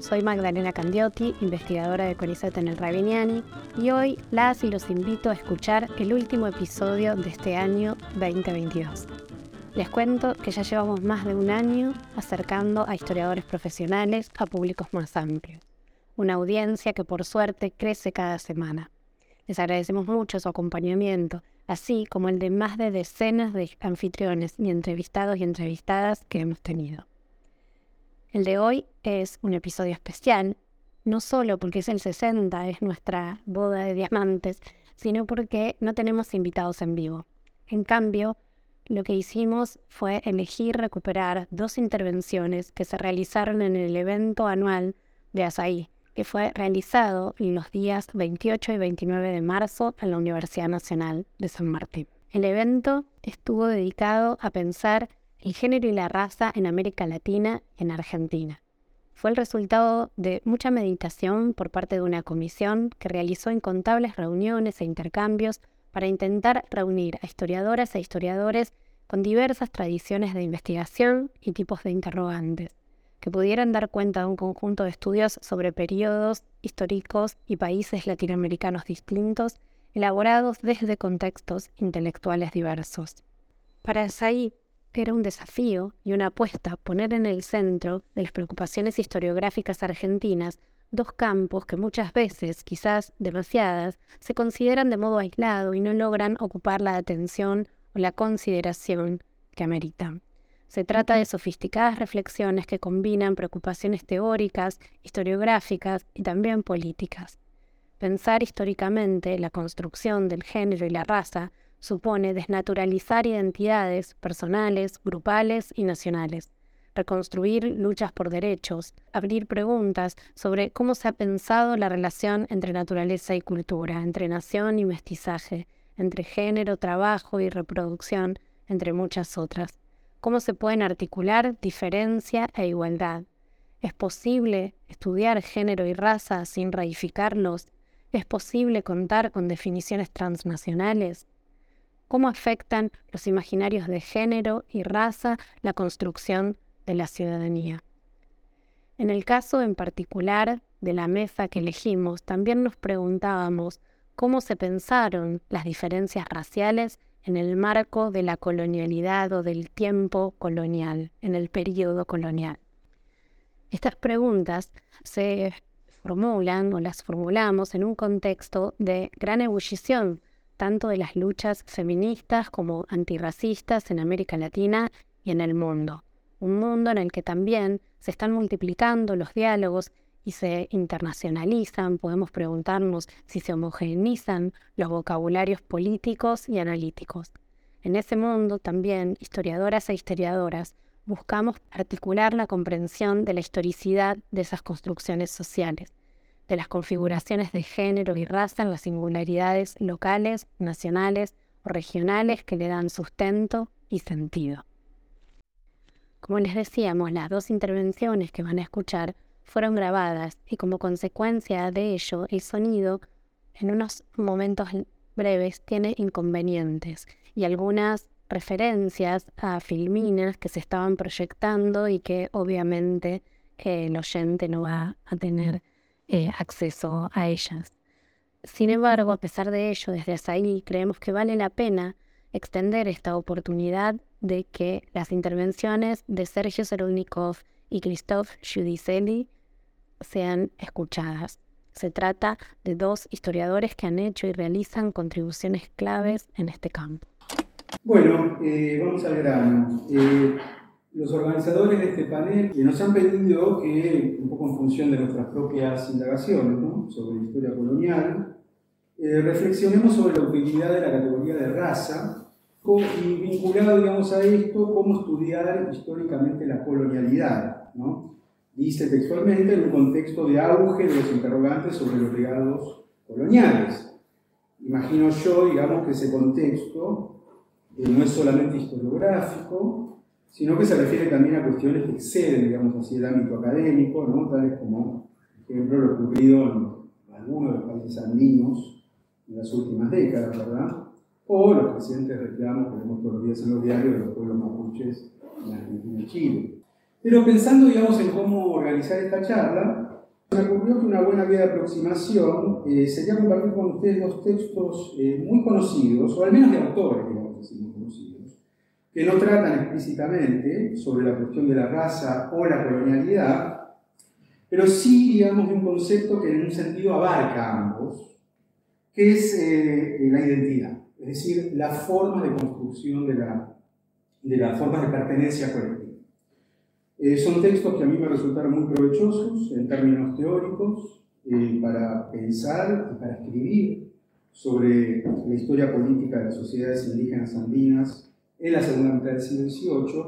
Soy Magdalena Candiotti, investigadora de CONICET en el Rabiniani, y hoy las y los invito a escuchar el último episodio de este año 2022. Les cuento que ya llevamos más de un año acercando a historiadores profesionales a públicos más amplios, una audiencia que por suerte crece cada semana. Les agradecemos mucho su acompañamiento, así como el de más de decenas de anfitriones y entrevistados y entrevistadas que hemos tenido. El de hoy es un episodio especial, no solo porque es el 60, es nuestra boda de diamantes, sino porque no tenemos invitados en vivo. En cambio, lo que hicimos fue elegir recuperar dos intervenciones que se realizaron en el evento anual de ASAI, que fue realizado en los días 28 y 29 de marzo en la Universidad Nacional de San Martín. El evento estuvo dedicado a pensar el género y la raza en América Latina y en Argentina. Fue el resultado de mucha meditación por parte de una comisión que realizó incontables reuniones e intercambios para intentar reunir a historiadoras e historiadores con diversas tradiciones de investigación y tipos de interrogantes, que pudieran dar cuenta de un conjunto de estudios sobre periodos históricos y países latinoamericanos distintos, elaborados desde contextos intelectuales diversos. Para Said, era un desafío y una apuesta poner en el centro de las preocupaciones historiográficas argentinas dos campos que muchas veces, quizás demasiadas, se consideran de modo aislado y no logran ocupar la atención o la consideración que ameritan. Se trata de sofisticadas reflexiones que combinan preocupaciones teóricas, historiográficas y también políticas. Pensar históricamente la construcción del género y la raza supone desnaturalizar identidades personales, grupales y nacionales, reconstruir luchas por derechos, abrir preguntas sobre cómo se ha pensado la relación entre naturaleza y cultura, entre nación y mestizaje, entre género, trabajo y reproducción, entre muchas otras. Cómo se pueden articular diferencia e igualdad. ¿Es posible estudiar género y raza sin reificarlos? ¿Es posible contar con definiciones transnacionales? Cómo afectan los imaginarios de género y raza la construcción de la ciudadanía. En el caso en particular de la mesa que elegimos, también nos preguntábamos cómo se pensaron las diferencias raciales en el marco de la colonialidad o del tiempo colonial, en el periodo colonial. Estas preguntas se formulan o las formulamos en un contexto de gran ebullición tanto de las luchas feministas como antirracistas en América Latina y en el mundo. Un mundo en el que también se están multiplicando los diálogos y se internacionalizan, podemos preguntarnos si se homogeneizan los vocabularios políticos y analíticos. En ese mundo también, historiadoras e historiadoras, buscamos articular la comprensión de la historicidad de esas construcciones sociales de las configuraciones de género y raza en las singularidades locales, nacionales o regionales que le dan sustento y sentido. Como les decíamos, las dos intervenciones que van a escuchar fueron grabadas y como consecuencia de ello el sonido en unos momentos breves tiene inconvenientes y algunas referencias a filminas que se estaban proyectando y que obviamente el oyente no va a tener eh, acceso a ellas. Sin embargo, a pesar de ello, desde ahí creemos que vale la pena extender esta oportunidad de que las intervenciones de Sergio Serudnikov y Christophe Giudicelli sean escuchadas. Se trata de dos historiadores que han hecho y realizan contribuciones claves en este campo. Bueno, eh, vamos al grano. Eh, los organizadores de este panel nos han pedido que, un poco en función de nuestras propias indagaciones sobre la historia colonial, eh, reflexionemos sobre la utilidad de la categoría de raza y vinculado digamos, a esto, cómo estudiar históricamente la colonialidad. ¿no? Dice textualmente en un contexto de auge de los interrogantes sobre los legados coloniales. Imagino yo, digamos, que ese contexto eh, no es solamente historiográfico, sino que se refiere también a cuestiones que exceden, digamos así, el ámbito académico, ¿no? tales como, por ejemplo, lo ocurrido en algunos de los países andinos en las últimas décadas, ¿verdad? O los recientes reclamos que vemos todos los días en los diarios de los pueblos mapuches en Argentina y Chile. Pero pensando, digamos, en cómo organizar esta charla, me ocurrió que una buena vía de aproximación eh, sería compartir con ustedes dos textos eh, muy conocidos, o al menos de autores, digamos así, muy conocidos, que no tratan explícitamente sobre la cuestión de la raza o la colonialidad, pero sí, digamos, de un concepto que en un sentido abarca a ambos, que es eh, la identidad, es decir, la forma de construcción de, la, de las formas de pertenencia colectiva. Eh, son textos que a mí me resultaron muy provechosos en términos teóricos eh, para pensar y para escribir sobre la historia política de las sociedades indígenas andinas en la segunda mitad del siglo XVIII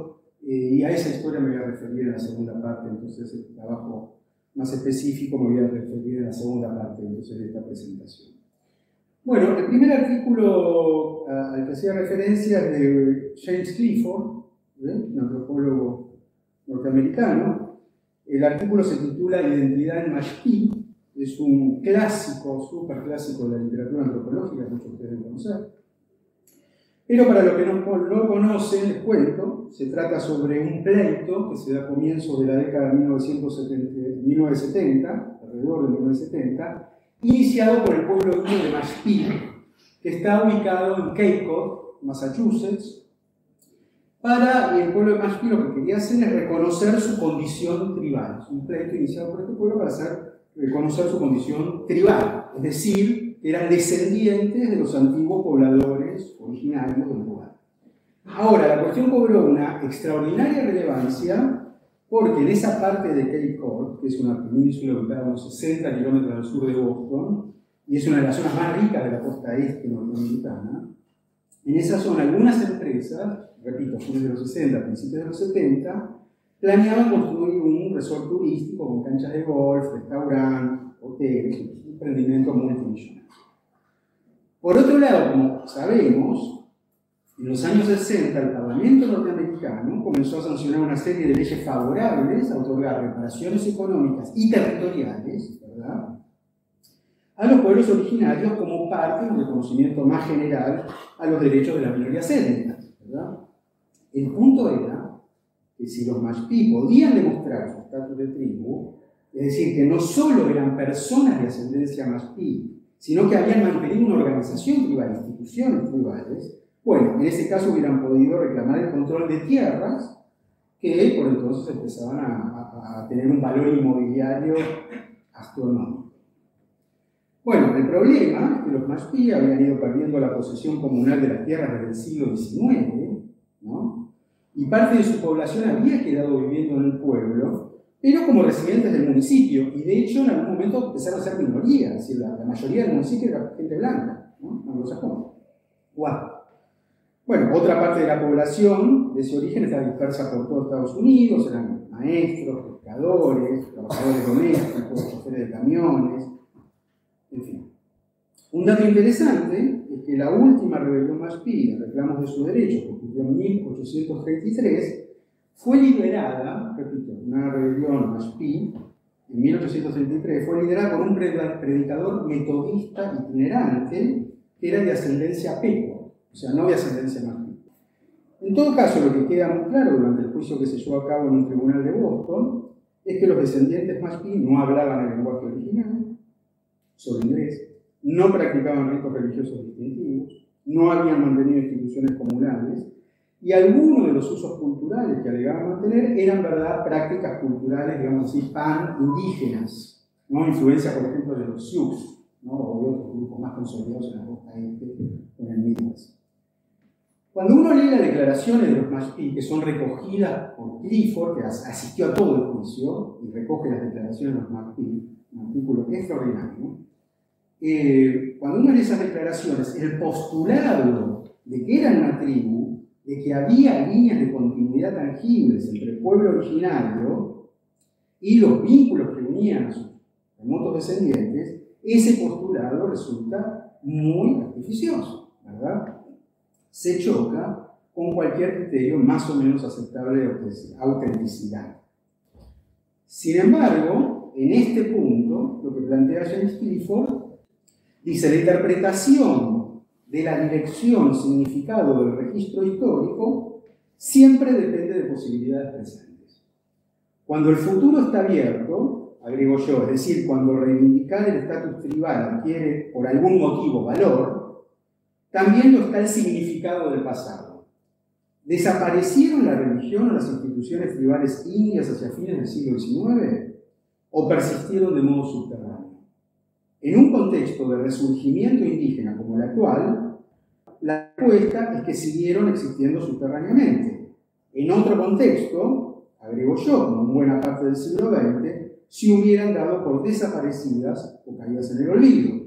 eh, y a esa historia me voy a referir en la segunda parte, entonces el trabajo más específico me voy a referir en la segunda parte de esta presentación. Bueno, el primer artículo al que hacía referencia es de James Clifford, un antropólogo norteamericano. El artículo se titula Identidad en Mashpí, es un clásico, súper clásico de la literatura antropológica, muchos ustedes conocer. Pero para los que no lo conocen, les cuento, se trata sobre un pleito que se da a comienzos de la década de 1970, alrededor de 1970, iniciado por el pueblo de Mashpee, que está ubicado en Cape Cod, Massachusetts, para el pueblo de Mashpee lo que quería hacer es reconocer su condición tribal. Es un pleito iniciado por este pueblo para hacer, reconocer su condición tribal, es decir, eran descendientes de los antiguos pobladores originarios del lugar. Ahora, la cuestión cobró una extraordinaria relevancia porque en esa parte de Cape Cod, que es una península ubicada a unos 60 kilómetros al sur de Boston, y es una de las zonas más ricas de la costa este norteamericana, en esa zona algunas empresas repito, fines de los 60, principios de los 70, planeaban construir un resort turístico con canchas de golf, restaurante, un emprendimiento multimillonario. Por otro lado, como sabemos, en los años 60 el Parlamento norteamericano comenzó a sancionar una serie de leyes favorables a otorgar reparaciones económicas y territoriales ¿verdad? a los pueblos originarios como parte de un reconocimiento más general a los derechos de las minorías étnicas. El punto era que si los Mashpí podían demostrar su estatus de tribu, es decir, que no solo eran personas de ascendencia Mashpí, sino que habían mantenido una organización tribal, instituciones tribales, bueno, en ese caso hubieran podido reclamar el control de tierras que por entonces empezaban a, a tener un valor inmobiliario astronómico. Bueno, el problema es que los Mashpí habían ido perdiendo la posesión comunal de las tierras desde el siglo XIX, ¿no? y parte de su población había quedado viviendo en el pueblo, pero como residentes del municipio, y de hecho en algún momento empezaron a ser minorías, es la, mayoría del municipio era gente blanca, ¿no? Bueno, otra parte de la población de ese origen está dispersa por todo Estados Unidos, eran maestros, pescadores, trabajadores domésticos, choferes de camiones, en fin. Un dato interesante es que la última rebelión más pía, reclamos de sus derechos, que ocurrió en 1833, fue liderada, repito, una rebelión más pi, en 1833, fue liderada por un predicador metodista itinerante que era de ascendencia peco, o sea, no de ascendencia más En todo caso, lo que queda muy claro durante el juicio que se llevó a cabo en un tribunal de Boston es que los descendientes más pi no hablaban el lenguaje original, solo inglés, no practicaban ritos religiosos distintivos, no habían mantenido instituciones comunales y algunos de los usos culturales que alegaban mantener eran verdad prácticas culturales, digamos así, pan-indígenas, ¿no? influencia, por ejemplo, de los Sioux ¿no? o de otros grupos más consolidados en la costa este con el Midwest. Cuando uno lee las declaraciones de los Mashpee, que son recogidas por Clifford, que asistió a todo el juicio y recoge las declaraciones de los Mashpee, un artículo extraordinario, eh, cuando uno lee esas declaraciones, el postulado de que eran una tribu, de que había líneas de continuidad tangibles entre el pueblo originario y los vínculos que unían a sus remotos descendientes, ese postulado resulta muy artificioso, ¿verdad? Se choca con cualquier criterio más o menos aceptable de autenticidad. Sin embargo, en este punto, lo que plantea James Clifford dice la interpretación de la dirección significado del registro histórico siempre depende de posibilidades presentes. Cuando el futuro está abierto, agrego yo, es decir, cuando reivindicar el estatus tribal adquiere por algún motivo valor, también lo está el significado del pasado. ¿Desaparecieron la religión o las instituciones tribales indias hacia fines del siglo XIX o persistieron de modo subterráneo? En un contexto de resurgimiento indígena como el actual, la respuesta es que siguieron existiendo subterráneamente. En otro contexto, agrego yo, como en buena parte del siglo XX, se hubieran dado por desaparecidas o caídas en el olvido.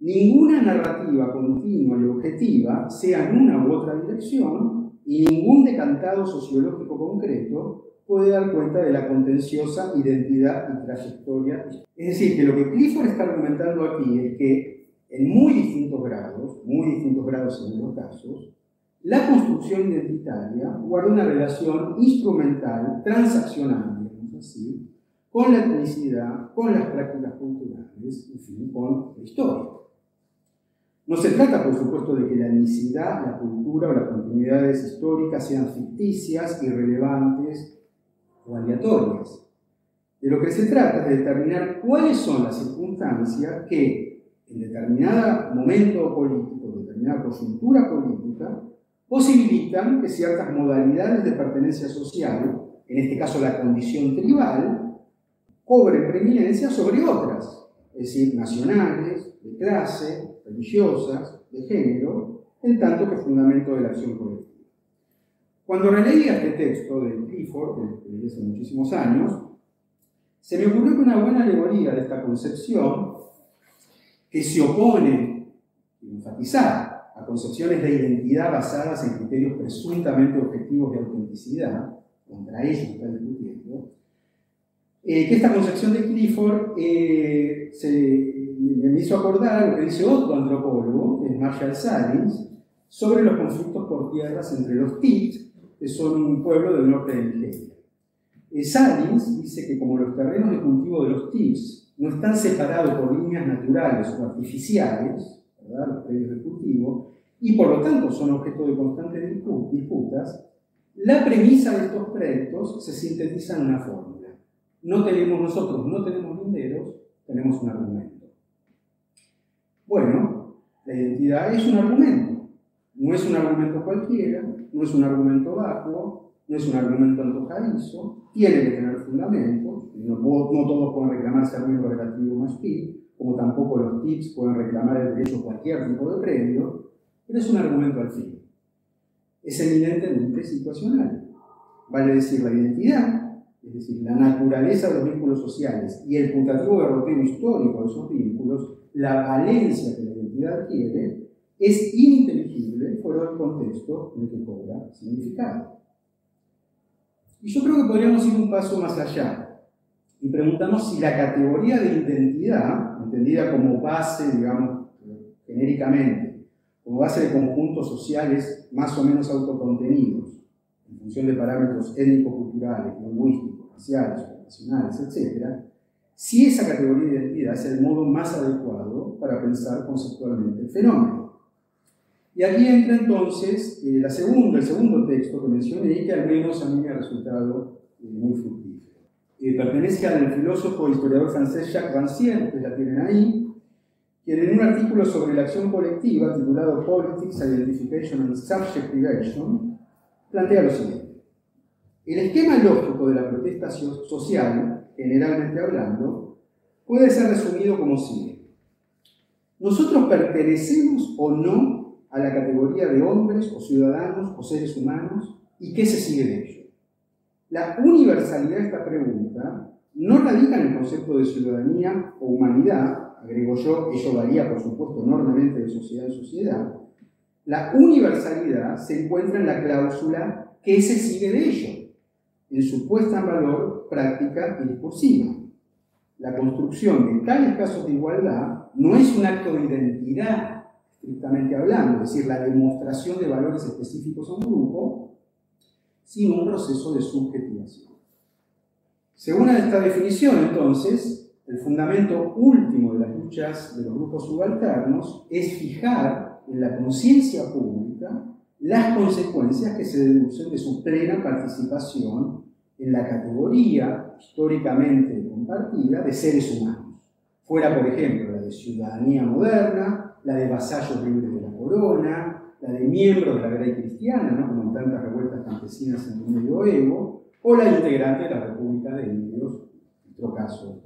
Ninguna narrativa continua y objetiva, sea en una u otra dirección, y ningún decantado sociológico concreto puede dar cuenta de la contenciosa identidad y trayectoria. Es decir, que lo que Clifford está argumentando aquí es que en muy distintos grados, muy distintos grados en los casos, la construcción identitaria guarda una relación instrumental, transaccional, digamos así, con la etnicidad, con las prácticas culturales, en fin, con la historia. No se trata, por supuesto, de que la etnicidad, la cultura o las continuidades históricas sean ficticias, irrelevantes o aleatorias. De lo que se trata es de determinar cuáles son las circunstancias que, en determinado momento político, determinada coyuntura política, posibilitan que ciertas modalidades de pertenencia social, en este caso la condición tribal, cobren preeminencia sobre otras, es decir, nacionales, de clase, religiosas, de género, en tanto que fundamento de la acción colectiva. Cuando releía este texto de Clifford, leí hace muchísimos años, se me ocurrió que una buena alegoría de esta concepción, que se opone, y enfatizar, a concepciones de identidad basadas en criterios presuntamente objetivos de autenticidad, contra ellos está discutiendo, eh, que esta concepción de Clifford eh, se me hizo acordar lo que dice otro antropólogo, que es Marshall Salins, sobre los conflictos por tierras entre los Tit, que son un pueblo del norte de Nigeria. Eh, Salins dice que como los terrenos de cultivo de los Tits no están separados por líneas naturales o artificiales, los predios de cultivo, y por lo tanto son objeto de constantes disputas, la premisa de estos proyectos se sintetiza en una fórmula. No tenemos nosotros, no tenemos linderos, tenemos un argumento. Bueno, la identidad es un argumento. No es un argumento cualquiera, no es un argumento vacuo, no es un argumento antojadizo, tiene que tener fundamento. No, no todos pueden reclamar ser miembro relativo más pi, como tampoco los TIPS pueden reclamar el derecho a cualquier tipo de premio, pero es un argumento al fin. Es eminentemente situacional. Vale decir, la identidad, es decir, la naturaleza de los vínculos sociales y el putativo derrotero histórico de esos vínculos la valencia que la identidad tiene es ininteligible fuera del contexto en el que cobra significado. Y yo creo que podríamos ir un paso más allá y preguntarnos si la categoría de identidad, entendida como base, digamos, genéricamente, como base de conjuntos sociales más o menos autocontenidos, en función de parámetros étnico-culturales, lingüísticos, raciales, nacionales, etc., si esa categoría de identidad es el modo más adecuado para pensar conceptualmente el fenómeno. Y aquí entra entonces eh, la segunda, el segundo texto que mencioné y que al menos a mí me ha resultado eh, muy fructífero. Eh, pertenece al filósofo e historiador francés Jacques Rancière, que la tienen ahí, quien en un artículo sobre la acción colectiva titulado Politics, Identification and Subjectivation, plantea lo siguiente. El esquema lógico de la protesta social generalmente hablando, puede ser resumido como sigue. Nosotros pertenecemos o no a la categoría de hombres o ciudadanos o seres humanos y qué se sigue de ello. La universalidad de esta pregunta no radica en el concepto de ciudadanía o humanidad, agrego yo, ello varía por supuesto enormemente de sociedad en sociedad. La universalidad se encuentra en la cláusula ¿qué se sigue de ello? En su puesta en valor práctica y discursiva. La construcción de tales casos de igualdad no es un acto de identidad, estrictamente hablando, es decir, la demostración de valores específicos a un grupo, sino un proceso de subjetivación. Según esta definición, entonces, el fundamento último de las luchas de los grupos subalternos es fijar en la conciencia pública las consecuencias que se deducen de su plena participación en la categoría históricamente compartida de seres humanos. Fuera, por ejemplo, la de ciudadanía moderna, la de vasallos libres de la corona, la de miembros de la Grey Cristiana, ¿no? como en tantas revueltas campesinas en el medioevo, o la integrante de la República de Indios, otro caso.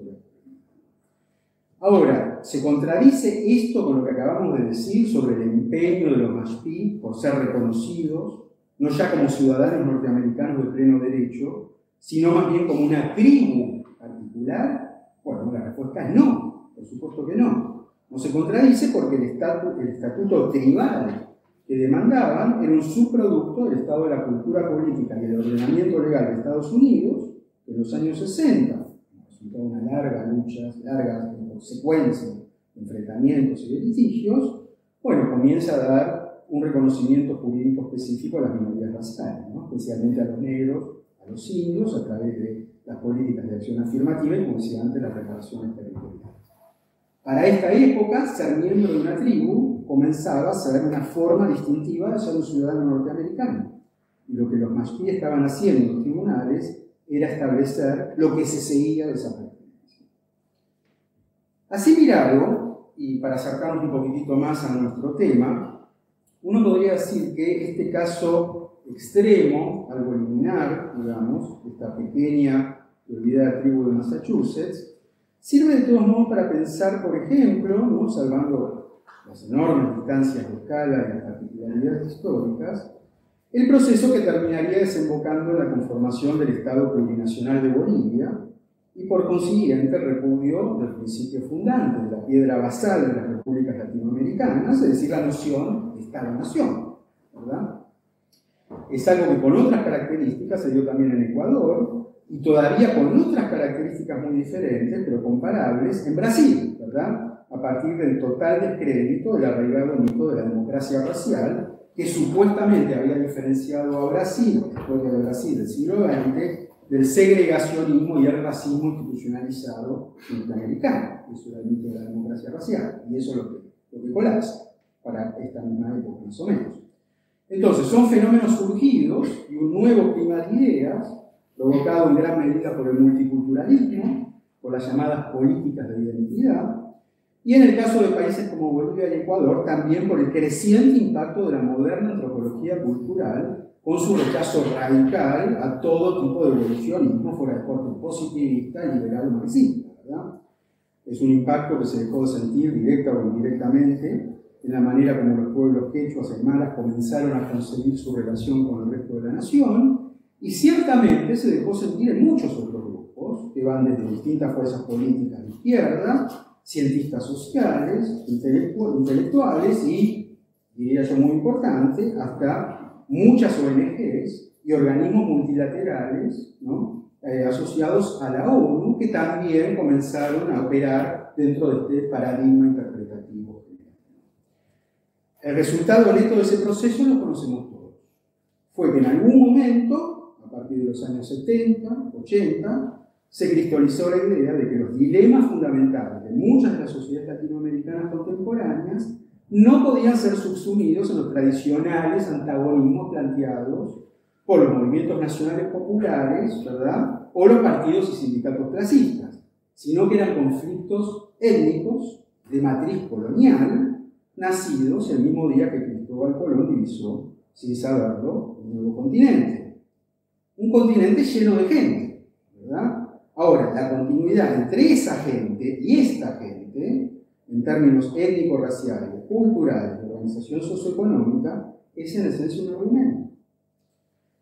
Ahora, ¿se contradice esto con lo que acabamos de decir sobre el empeño de los Mashpí por ser reconocidos, no ya como ciudadanos norteamericanos de pleno derecho, sino más bien como una tribu particular? Bueno, la respuesta es no, por supuesto que no. No se contradice porque el, estatuto, el estatuto tribal que demandaban era un subproducto del estado de la cultura política y del ordenamiento legal de Estados Unidos en los años 60, resultado de una larga lucha, larga secuencia de enfrentamientos y de litigios, bueno, comienza a dar un reconocimiento jurídico específico a las minorías raciales, especialmente a los negros, a los indios, a través de las políticas de acción afirmativa y, como decía antes, las reparaciones territoriales. Para esta época, ser miembro de una tribu comenzaba a ser una forma distintiva de ser un ciudadano norteamericano. Y lo que los mashpí estaban haciendo en los tribunales era establecer lo que se seguía de esa pertenencia. Así mirado, y para acercarnos un poquitito más a nuestro tema, uno podría decir que este caso extremo, algo liminar, digamos, esta pequeña y olvidada tribu de Massachusetts, Sirve de todos modos para pensar, por ejemplo, ¿no? salvando las enormes distancias de escala y las particularidades históricas, el proceso que terminaría desembocando en la conformación del Estado plurinacional de Bolivia y por consiguiente el repudio del principio fundante, de la piedra basal de las repúblicas latinoamericanas, es decir, la noción de Estado-nación. Es algo que con otras características se dio también en Ecuador, y todavía con otras características muy diferentes, pero comparables, en Brasil, ¿verdad? A partir del total descrédito del arraigado mito de la democracia racial, que supuestamente había diferenciado a Brasil, después de Brasil del siglo XX, del segregacionismo y el racismo institucionalizado norteamericano. Eso era el mito de la democracia racial, y eso es lo que, lo que colapsa para esta misma época, más o menos. Entonces, son fenómenos surgidos y un nuevo clima de ideas provocado en gran medida por el multiculturalismo, por las llamadas políticas de identidad, y en el caso de países como Bolivia y Ecuador, también por el creciente impacto de la moderna antropología cultural, con su rechazo radical a todo tipo de evolucionismo fuera de corte positivista liberal o marxista. Es un impacto que se dejó de sentir directa o indirectamente en la manera como los pueblos quechuas y aymaras comenzaron a concebir su relación con el resto de la nación, y ciertamente se dejó sentir en muchos otros grupos, que van desde distintas fuerzas políticas de izquierda, cientistas sociales, intelectuales y, diría yo muy importante, hasta muchas ONGs y organismos multilaterales eh, asociados a la ONU que también comenzaron a operar dentro de este paradigma interpretativo. El resultado neto de ese proceso lo conocemos todos. Fue que en algún momento partir de los años 70, 80, se cristalizó la idea de que los dilemas fundamentales de muchas de las sociedades latinoamericanas contemporáneas no podían ser subsumidos en los tradicionales antagonismos planteados por los movimientos nacionales populares, ¿verdad? O los partidos y sindicatos clasistas, sino que eran conflictos étnicos de matriz colonial, nacidos el mismo día que Cristóbal Colón divisó, sin saberlo, un nuevo continente un continente lleno de gente, ¿verdad? Ahora, la continuidad entre esa gente y esta gente, en términos étnico-raciales, culturales, de organización socioeconómica, es en esencia un argumento.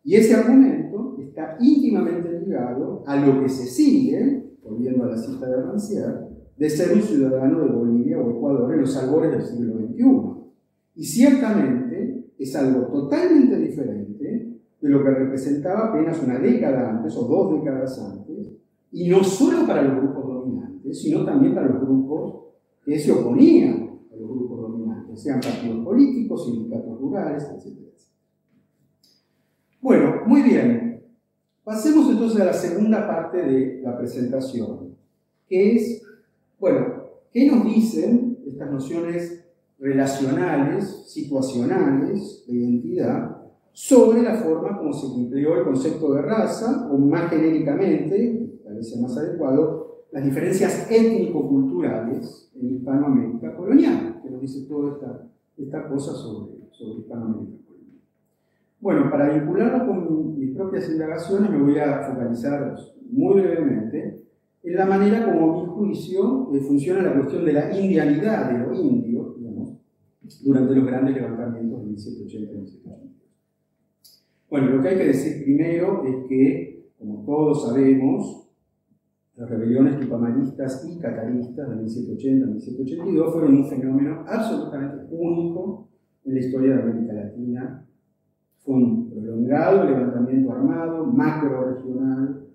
Y ese argumento está íntimamente ligado a lo que se sigue, volviendo a la cita de Rancière, de ser un ciudadano de Bolivia o Ecuador en los albores del siglo XXI. Y ciertamente es algo totalmente diferente de lo que representaba apenas una década antes o dos décadas antes, y no solo para los grupos dominantes, sino también para los grupos que se oponían a los grupos dominantes, sean partidos políticos, sindicatos rurales, etc. Bueno, muy bien. Pasemos entonces a la segunda parte de la presentación, que es, bueno, ¿qué nos dicen estas nociones relacionales, situacionales de identidad sobre la forma como se empleó el concepto de raza, o más genéricamente, tal vez sea más adecuado, las diferencias étnico-culturales en Hispanoamérica colonial, que nos dice toda esta, esta cosa sobre, sobre Hispanoamérica colonial. Bueno, para vincularlo con mis propias indagaciones me voy a focalizar muy brevemente en la manera como mi juicio eh, funciona la cuestión de la indianidad de lo indio, digamos, durante los grandes levantamientos de 1780 y 1780. Bueno, lo que hay que decir primero es que, como todos sabemos, las rebeliones tupamaristas y cataristas de 1780 y 1782 fueron un fenómeno absolutamente único en la historia de América Latina. Fue un prolongado levantamiento armado, macro-regional,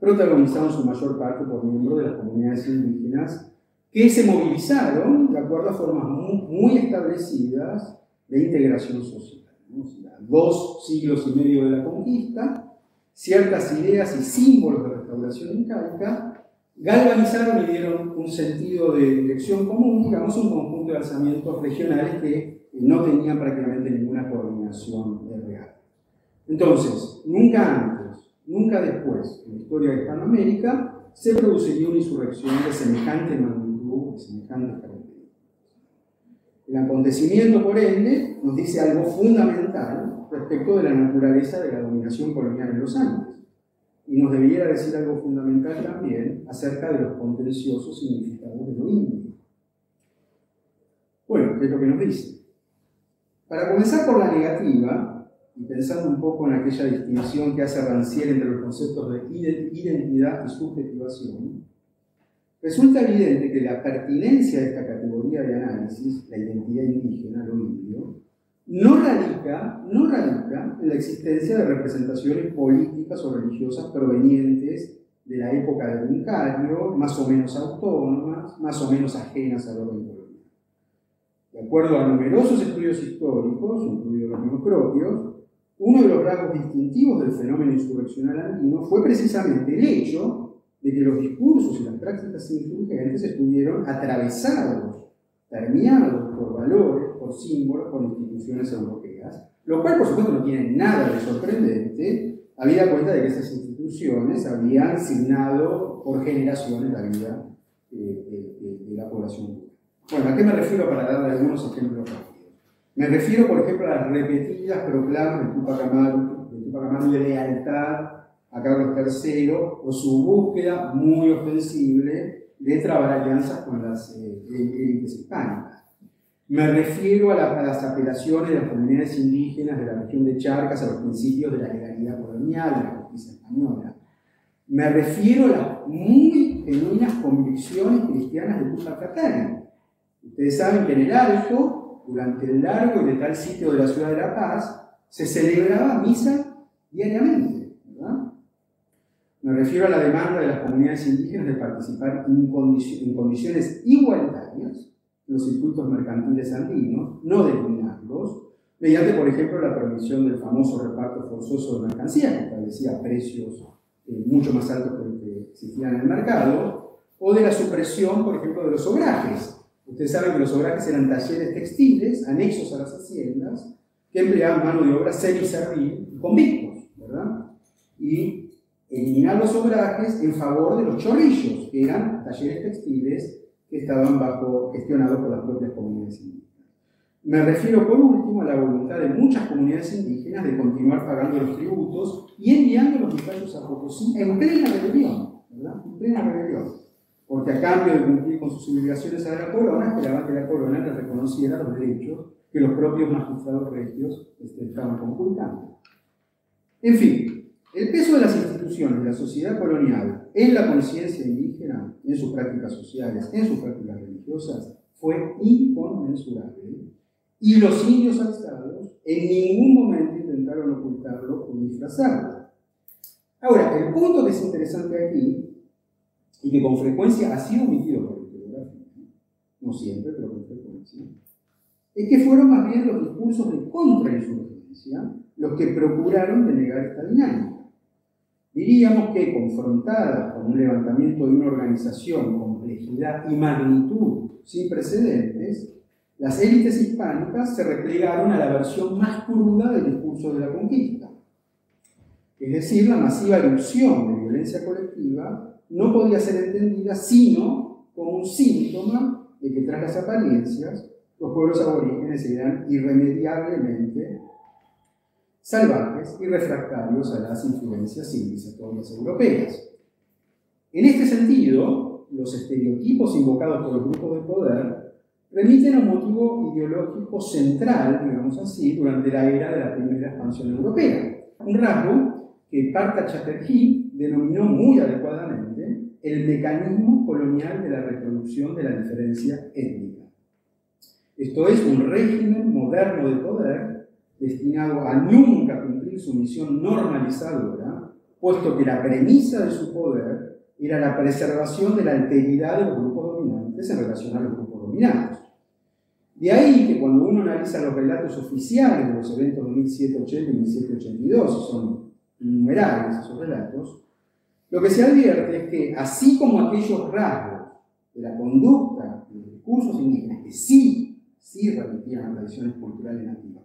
protagonizado en su mayor parte por miembros de las comunidades indígenas, que se movilizaron de acuerdo a formas muy, establecidas de integración social dos siglos y medio de la conquista, ciertas ideas y símbolos de restauración incaica, galvanizaron y dieron un sentido de dirección común, digamos, un conjunto de alzamientos regionales que no tenían prácticamente ninguna coordinación real. Entonces, nunca antes, nunca después, en la historia de Hispanoamérica, se produciría una insurrección de semejante magnitud, de semejante. El acontecimiento, por ende, nos dice algo fundamental respecto de la naturaleza de la dominación colonial en los Andes. Y nos debiera decir algo fundamental también acerca de los contenciosos significados de lo indio. Bueno, ¿qué es lo que nos dice? Para comenzar por la negativa, y pensando un poco en aquella distinción que hace Rancière entre los conceptos de identidad y subjetivación, resulta evidente que la pertinencia de esta categoría de análisis, la identidad indígena, lo indio, no radica, no radica en la existencia de representaciones políticas o religiosas provenientes de la época del Uncario, más o menos autónomas, más o menos ajenas al orden colonial. De acuerdo a numerosos estudios históricos, incluidos los míos propios, uno de los rasgos distintivos del fenómeno insurreccional andino fue precisamente el hecho de que los discursos y las prácticas insurgentes estuvieron atravesados, permeados por valores por símbolos, por instituciones europeas, lo cual por supuesto no tiene nada de sorprendente, habida cuenta de que esas instituciones habían signado por generaciones la vida eh, de, la población. Bueno, ¿a qué me refiero para darle algunos ejemplos rápidos? Me refiero, por ejemplo, a las repetidas proclamas de Tupac Amaru, de, Tupac Amaru de lealtad a Carlos III o su búsqueda muy ostensible de trabar alianzas con las eh, élites hispánicas. Me refiero a, las apelaciones de las comunidades indígenas de la región de Charcas a los principios de la legalidad colonial, de la justicia española. Me refiero a las muy genuinas convicciones cristianas de Tupac Ustedes saben que en el Alto, durante el largo y letal sitio de la ciudad de La Paz, se celebraba misa diariamente. Me refiero a la demanda de las comunidades indígenas de participar en, en condiciones igualitarias los circuitos mercantiles andinos, no eliminarlos, mediante, por ejemplo, la permisión del famoso reparto forzoso de mercancías, que establecía precios eh, mucho más altos que los que existían en el mercado, o de la supresión, por ejemplo, de los obrajes. Ustedes saben que los obrajes eran talleres textiles anexos a las haciendas que empleaban mano de obra semiservil y convictos, ¿verdad? Y eliminar los obrajes en favor de los chorrillos, que eran talleres textiles que estaban bajo, gestionados por las propias comunidades indígenas. Me refiero por último a la voluntad de muchas comunidades indígenas de continuar pagando los tributos y enviando los muchachos a Potosí en plena rebelión, ¿verdad? En plena rebelión. Porque a cambio de cumplir con sus obligaciones a la corona, esperaban que la corona les reconociera los derechos que los propios magistrados regios este, estaban conculcando. En fin, el peso de las instituciones de la sociedad colonial en la conciencia indígena, en sus prácticas sociales, en sus prácticas religiosas, fue inconmensurable. Y los indios alzados en ningún momento intentaron ocultarlo o disfrazarlo. Ahora, el punto que es interesante aquí, y que con frecuencia ha sido omitido por la historiografía, no siempre, pero con frecuencia, es que fueron más bien los discursos de contrainsurgencia los que procuraron denegar esta dinámica. Diríamos que confrontada con un levantamiento de una organización, complejidad y magnitud sin precedentes, las élites hispánicas se replegaron a la versión más cruda del discurso de la conquista. Es decir, la masiva erupción de violencia colectiva no podía ser entendida sino como un síntoma de que tras las apariencias los pueblos aborígenes eran irremediablemente salvajes y refractarios a las influencias civilizatorias europeas. En este sentido, los estereotipos invocados por los grupos de poder remiten a un motivo ideológico central, digamos así, durante la era de la primera expansión europea. Un rasgo que Parta Chatterjee denominó muy adecuadamente el mecanismo colonial de la reproducción de la diferencia étnica. Esto es un régimen moderno de poder destinado a nunca cumplir su misión normalizadora, puesto que la premisa de su poder era la preservación de la alteridad de los grupos dominantes en relación a los grupos dominados. De ahí que cuando uno analiza los relatos oficiales de los eventos de 1780 y 1782, son innumerables esos relatos, lo que se advierte es que así como aquellos rasgos de la conducta de los discursos indígenas que sí, sí remitían a tradiciones culturales nativas,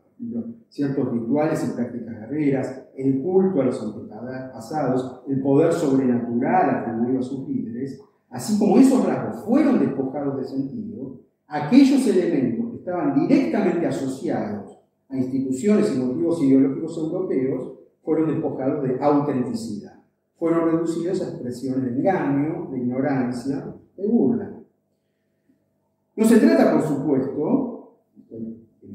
ciertos rituales y prácticas guerreras, el culto a los antepasados, el poder sobrenatural atribuido a sus líderes, así como esos rasgos fueron despojados de sentido, aquellos elementos que estaban directamente asociados a instituciones y motivos ideológicos europeos fueron despojados de autenticidad fueron reducidos a expresiones de engaño, de ignorancia, de burla. No se trata, por supuesto,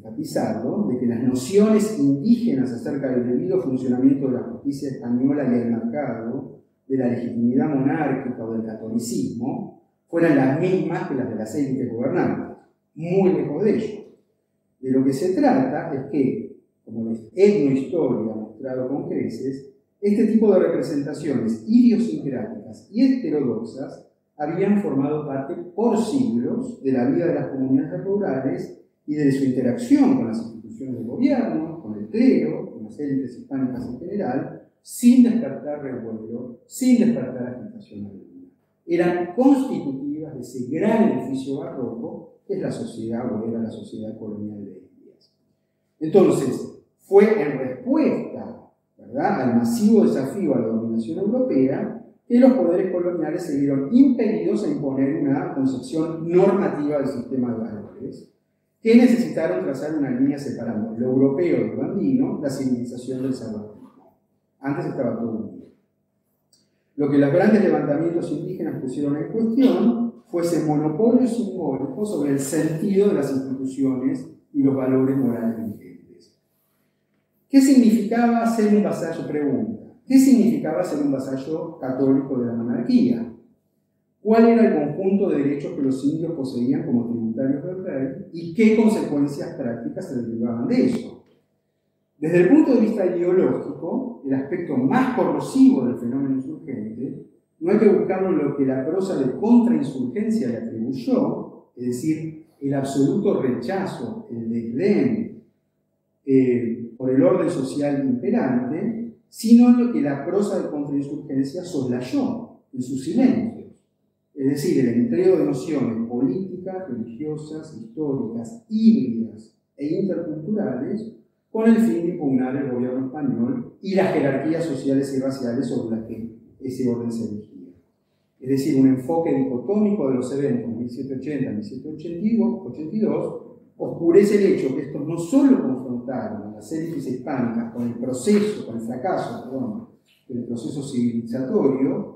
enfatizarlo, de que las nociones indígenas acerca del debido funcionamiento de la justicia española y el mercado, de la legitimidad monárquica o del catolicismo, fueran las mismas que las de las élites gobernantes. Muy lejos de ello. De lo que se trata es que, como la etnohistoria ha mostrado con creces, este tipo de representaciones idiosincráticas y heterodoxas habían formado parte por siglos de la vida de las comunidades rurales y de su interacción con las instituciones de gobierno, con el clero, con las élites hispánicas en general, sin despertar revuelo, sin despertar agitación alguna. Eran constitutivas de ese gran edificio barroco que es la sociedad o era la sociedad colonial de Indias. Entonces, fue en respuesta al masivo desafío a la dominación europea, que los poderes coloniales se vieron impedidos a imponer una concepción normativa del sistema de valores, que necesitaron trazar una línea separando lo europeo lo andino, la civilización del salvajismo. Antes estaba todo unido. Lo que los grandes levantamientos indígenas pusieron en cuestión fue ese monopolio simbólico sobre el sentido de las instituciones y los valores morales ¿Qué significaba ser un vasallo? Pregunta. ¿Qué significaba ser un vasallo católico de la monarquía? ¿Cuál era el conjunto de derechos que los indios poseían como tributarios del rey y qué consecuencias prácticas se derivaban de eso? Desde el punto de vista ideológico, el aspecto más corrosivo del fenómeno insurgente no hay que buscarlo en lo que la prosa de contrainsurgencia le atribuyó, es decir, el absoluto rechazo, el desdén, eh, por el orden social imperante, sino en lo que la prosa de contrainsurgencia soslayó en sus silencios. Es decir, el empleo de nociones políticas, religiosas, históricas, híbridas e interculturales con el fin de impugnar el gobierno español y las jerarquías sociales y raciales sobre las que ese orden se erigía. Es decir, un enfoque dicotómico de los eventos 1780-1782 oscurece el hecho que estos no solo confrontaron a las élites hispánicas con el proceso, con el fracaso, perdón, del proceso civilizatorio,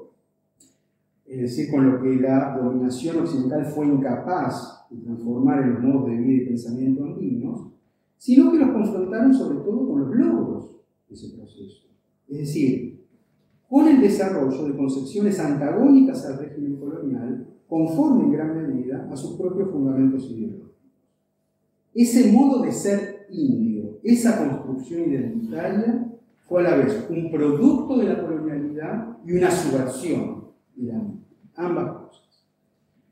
es decir, con lo que la dominación occidental fue incapaz de transformar en los modos de vida y pensamiento andinos, sino que los confrontaron sobre todo con los logros de ese proceso. Es decir, con el desarrollo de concepciones antagónicas al régimen colonial, conforme en gran medida a sus propios fundamentos ideológicos. Ese modo de ser indio, esa construcción identitaria, fue a la vez un producto de la colonialidad y una subversión de ambas cosas.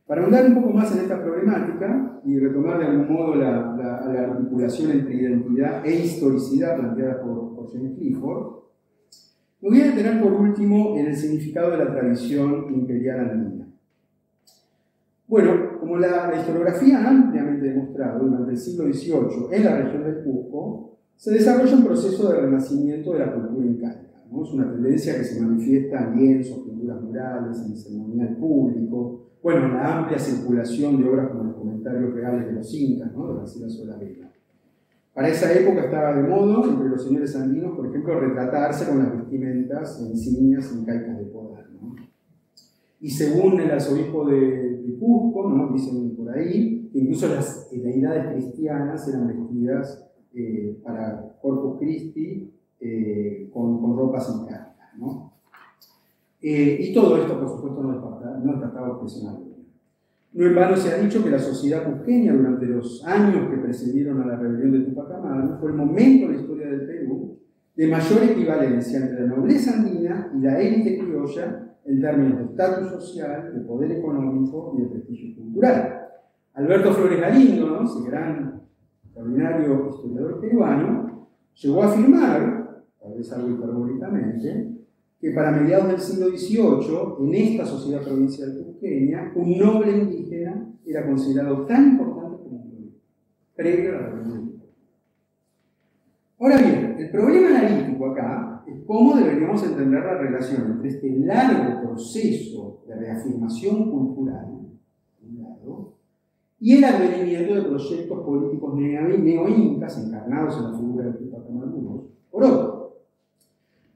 Para ahondar un poco más en esta problemática y retomar de algún modo la, articulación entre identidad e historicidad planteada por, por James Clifford, me voy a detener por último en el significado de la tradición imperial andina. Bueno, como la, historiografía ha ampliamente demostrado durante el siglo XVIII en la región del Cusco, se desarrolla un proceso de renacimiento de la cultura incaica. Es una tendencia que se manifiesta en lienzos, pinturas murales, en el ceremonial público, bueno, la amplia circulación de obras como los comentarios reales de los incas, ¿no? de Garcilaso de la Vega. Para esa época estaba de moda entre los señores andinos, por ejemplo, retratarse con las vestimentas insignias incaicas de poder. ¿no? Y según el arzobispo de, de Cusco, ¿no? dicen por ahí, que incluso las deidades cristianas eran vestidas eh, para Corpus Christi eh, con, con, ropas incaicas. ¿no? Eh, y todo esto, por supuesto, no es, no tratado No en vano se ha dicho que la sociedad cusqueña durante los años que precedieron a la rebelión de Tupac Amaru fue el momento en la historia del Perú de mayor equivalencia entre la nobleza andina y la élite criolla en términos de estatus social, de poder económico y de prestigio cultural. Alberto Flores Galindo, ¿no? ese gran, extraordinario historiador peruano, llegó a afirmar, tal vez algo hiperbólicamente, que para mediados del siglo XVIII, en esta sociedad provincial cusqueña, un noble indígena era considerado tan importante como un pueblo, previo a la rebelión. Ahora bien, el problema analítico acá es cómo deberíamos entender la relación entre este largo proceso de reafirmación cultural, un lado, y el advenimiento de proyectos políticos neo-incas encarnados en la figura de Tupac Amaru, por otro.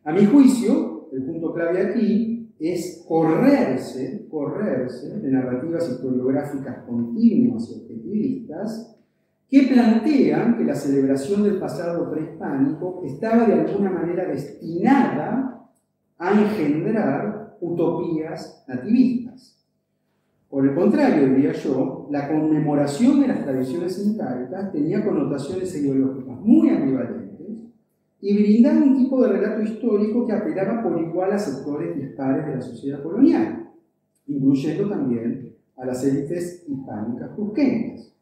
A mi juicio, el punto clave aquí es correrse, correrse de narrativas historiográficas continuas y objetivistas que plantean que la celebración del pasado prehispánico estaba de alguna manera destinada a engendrar utopías nativistas. Por el contrario, diría yo, la conmemoración de las tradiciones incaicas tenía connotaciones ideológicas muy ambivalentes y brindaba un tipo de relato histórico que apelaba por igual a sectores dispares de la sociedad colonial, incluyendo también a las élites hispánicas cusqueñas.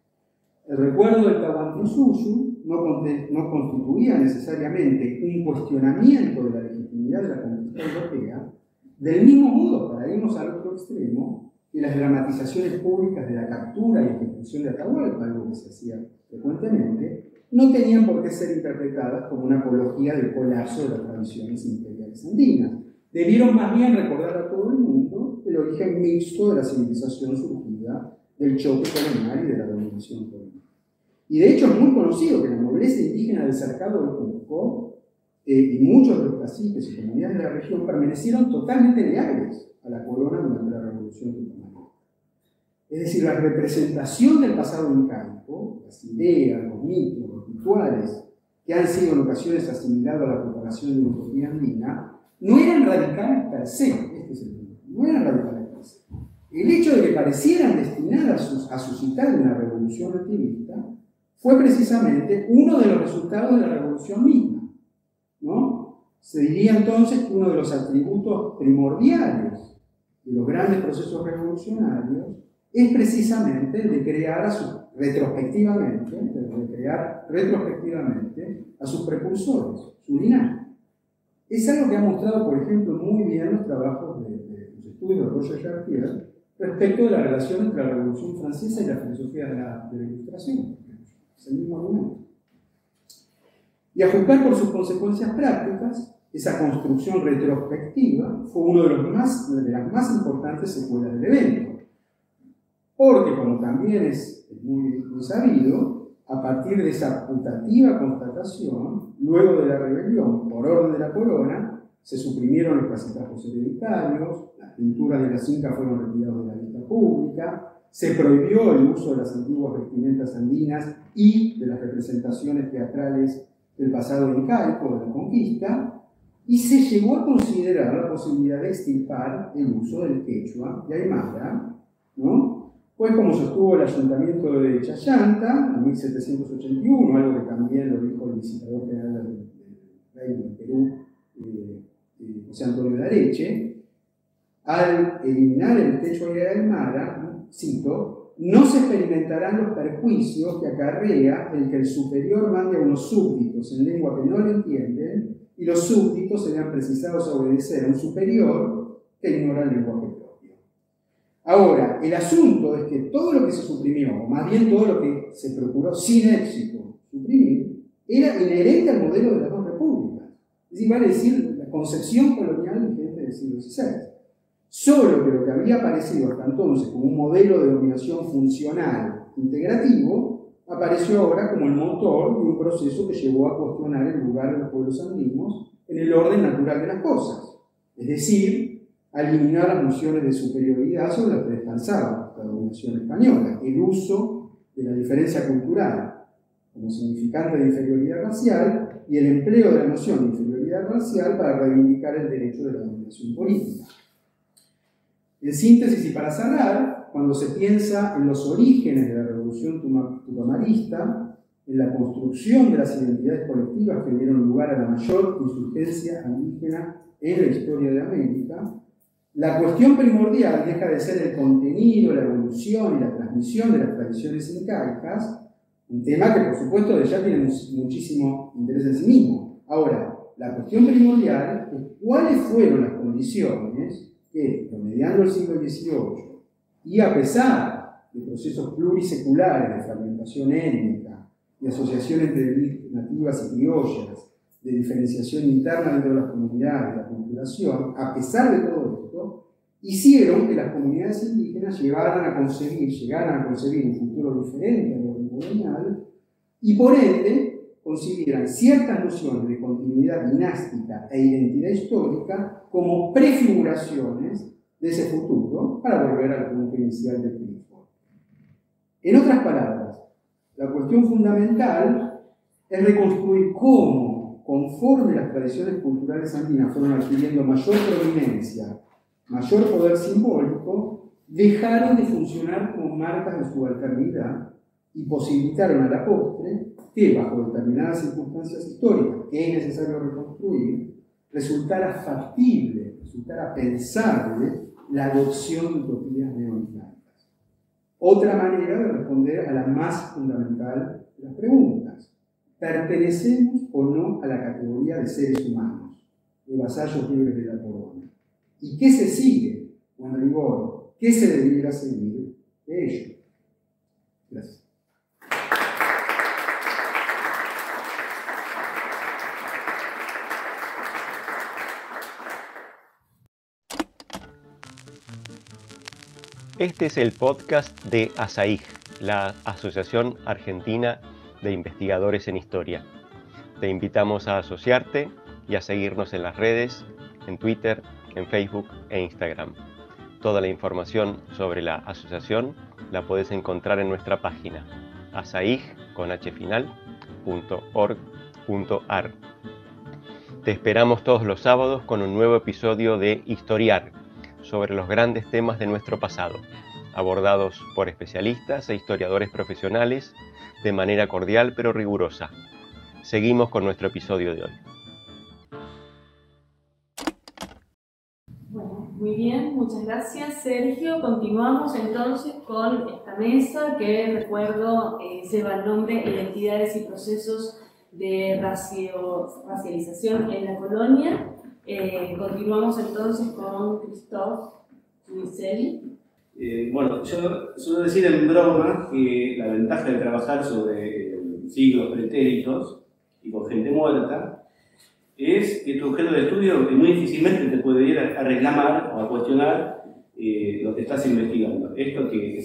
El recuerdo del Tahuantinsuyu no, no constituía necesariamente un cuestionamiento de la legitimidad de la conquista europea, del mismo modo, para irnos al otro extremo, que las dramatizaciones públicas de la captura y ejecución de Atahualpa, algo que se hacía frecuentemente, no tenían por qué ser interpretadas como una apología del colapso de las tradiciones imperiales andinas. Debieron más bien recordar a todo el mundo el origen mixto de la civilización surgida del choque colonial y de la dominación colonial. Y de hecho es muy conocido que la nobleza indígena del cercado de Cusco eh, y muchos de los caciques y comunidades de la región permanecieron totalmente leales a la corona durante la revolución de Es decir, la representación del pasado incaico, las ideas, los mitos, que han sido en ocasiones asimilados a la propagación de una utopía andina, no eran radicales per se, este es el punto, no eran radicales per se. El hecho de que parecieran destinadas a suscitar una revolución activista fue precisamente uno de los resultados de la revolución misma. Se diría entonces que uno de los atributos primordiales de los grandes procesos revolucionarios es precisamente el de crear a su retrospectivamente, de crear retrospectivamente a sus precursores, su linaje. Es algo que ha mostrado, por ejemplo, muy bien los trabajos de, los estudios de Roger Chartier respecto de la relación entre la Revolución Francesa y la filosofía de la, de la Ilustración. Es el mismo argumento. Y a juzgar por sus consecuencias prácticas, esa construcción retrospectiva fue una de, de las más importantes secuelas del evento. Porque, como también es muy, sabido, a partir de esa putativa constatación, luego de la rebelión por orden de la corona, se suprimieron los casitazos hereditarios, las pinturas de las incas fueron retiradas de la vista pública, se prohibió el uso de las antiguas vestimentas andinas y de las representaciones teatrales del pasado incaico de la conquista, y se llegó a considerar la posibilidad de extirpar el uso del quechua y aymara, ¿no? Fue como sostuvo el ayuntamiento de Chayanta en 1781, algo que también lo dijo el visitador general del Reino de Perú, eh, eh, José Antonio de Areche, al eliminar el techo de Aymara, cito, no se experimentarán los perjuicios que acarrea el que el superior mande a unos súbditos en lengua que no le entienden y los súbditos serán precisados a obedecer a un superior que ignora el lenguaje. Ahora, el asunto es que todo lo que se suprimió, o más bien todo lo que se procuró sin éxito suprimir, era inherente al modelo de las dos repúblicas. Es decir, vale decir, la concepción colonial vigente del siglo XVI. Solo que lo que había aparecido hasta entonces como un modelo de dominación funcional integrativo, apareció ahora como el motor de un proceso que llevó a cuestionar el lugar de los pueblos andinos en el orden natural de las cosas. Es decir, a eliminar las nociones de superioridad sobre las que descansaba la dominación española, el uso de la diferencia cultural como significante de inferioridad racial y el empleo de la noción de inferioridad racial para reivindicar el derecho de la dominación política. En síntesis y para cerrar, cuando se piensa en los orígenes de la revolución tupamarista, en la construcción de las identidades colectivas que dieron lugar a la mayor insurgencia indígena en la historia de América, la cuestión primordial deja de ser el contenido, la evolución y la transmisión de las tradiciones incaicas, un tema que por supuesto ya tiene muchísimo interés en sí mismo. Ahora, la cuestión primordial es cuáles fueron las condiciones que, promediando el siglo XVIII, y a pesar de procesos pluriseculares de fragmentación étnica y asociación entre nativas y criollas, de diferenciación interna dentro de las comunidades, de la culturación, a pesar de todo hicieron que las comunidades indígenas llegaran a concebir, llegaran a concebir un futuro diferente a lo colonial y por ende consideran ciertas nociones de continuidad dinástica e identidad histórica como prefiguraciones de ese futuro para volver al punto inicial del Clifford. En otras palabras, la cuestión fundamental es reconstruir cómo, conforme las tradiciones culturales andinas fueron adquiriendo mayor prominencia, mayor poder simbólico, dejaron de funcionar como marcas de subalternidad y posibilitaron a la postre que bajo determinadas circunstancias históricas que es necesario reconstruir, resultara factible, resultara pensable la adopción de utopías neoislamistas. Otra manera de responder a la más fundamental de las preguntas. ¿Pertenecemos o no a la categoría de seres humanos, de vasallos libres de la corona? ¿Y qué se sigue, con rigor, qué se debiera seguir de ello? Gracias. Este es el podcast de ASAIG, la Asociación Argentina de Investigadores en Historia. Te invitamos a asociarte y a seguirnos en las redes, en Twitter, en Facebook e Instagram. Toda la información sobre la asociación la puedes encontrar en nuestra página asaig.org.ar. Te esperamos todos los sábados con un nuevo episodio de Historiar sobre los grandes temas de nuestro pasado, abordados por especialistas e historiadores profesionales de manera cordial pero rigurosa. Seguimos con nuestro episodio de hoy. Bien, muchas gracias Sergio. Continuamos entonces con esta mesa que recuerdo eh, lleva el nombre Identidades y Procesos de Racialización en la Colonia eh, continuamos entonces con Christophe Luiselli. Eh, bueno, yo suelo decir en broma que la ventaja de trabajar sobre eh, siglos pretéritos y con gente muerta es que tu objeto de estudio muy difícilmente te puede ir a, reclamar o a cuestionar lo que estás investigando. Esto que,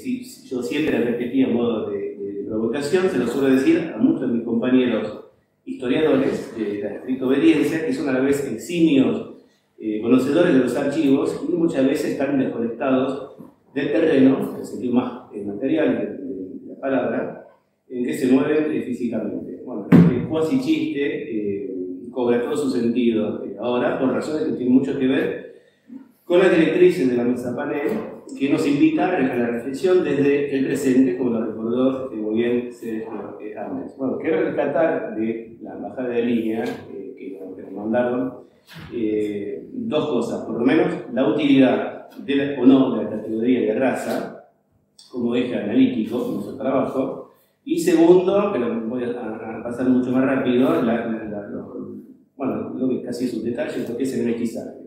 yo siempre repetía en modo de, de, provocación, se lo suelo decir a muchos de mis compañeros historiadores de la estricta obediencia, que son a la vez eximios eh, conocedores de los archivos y muchas veces están desconectados del terreno, en el sentido más eh, material de, la palabra, en que se mueven eh, físicamente. Bueno, cuasi chiste cobra todo su sentido ahora por razones que tienen mucho que ver con las directrices de la mesa panel que nos invita a la reflexión desde el presente, como lo recordó muy bien Sergio antes. Bueno, quiero rescatar de la embajada de línea que, nos mandaron dos cosas, por lo menos la utilidad de la, o no de la categoría de raza, como eje analítico en nuestro trabajo. Y segundo, pero voy a, pasar mucho más rápido, lo, lo que casi es un detalle, lo que es el mestizaje.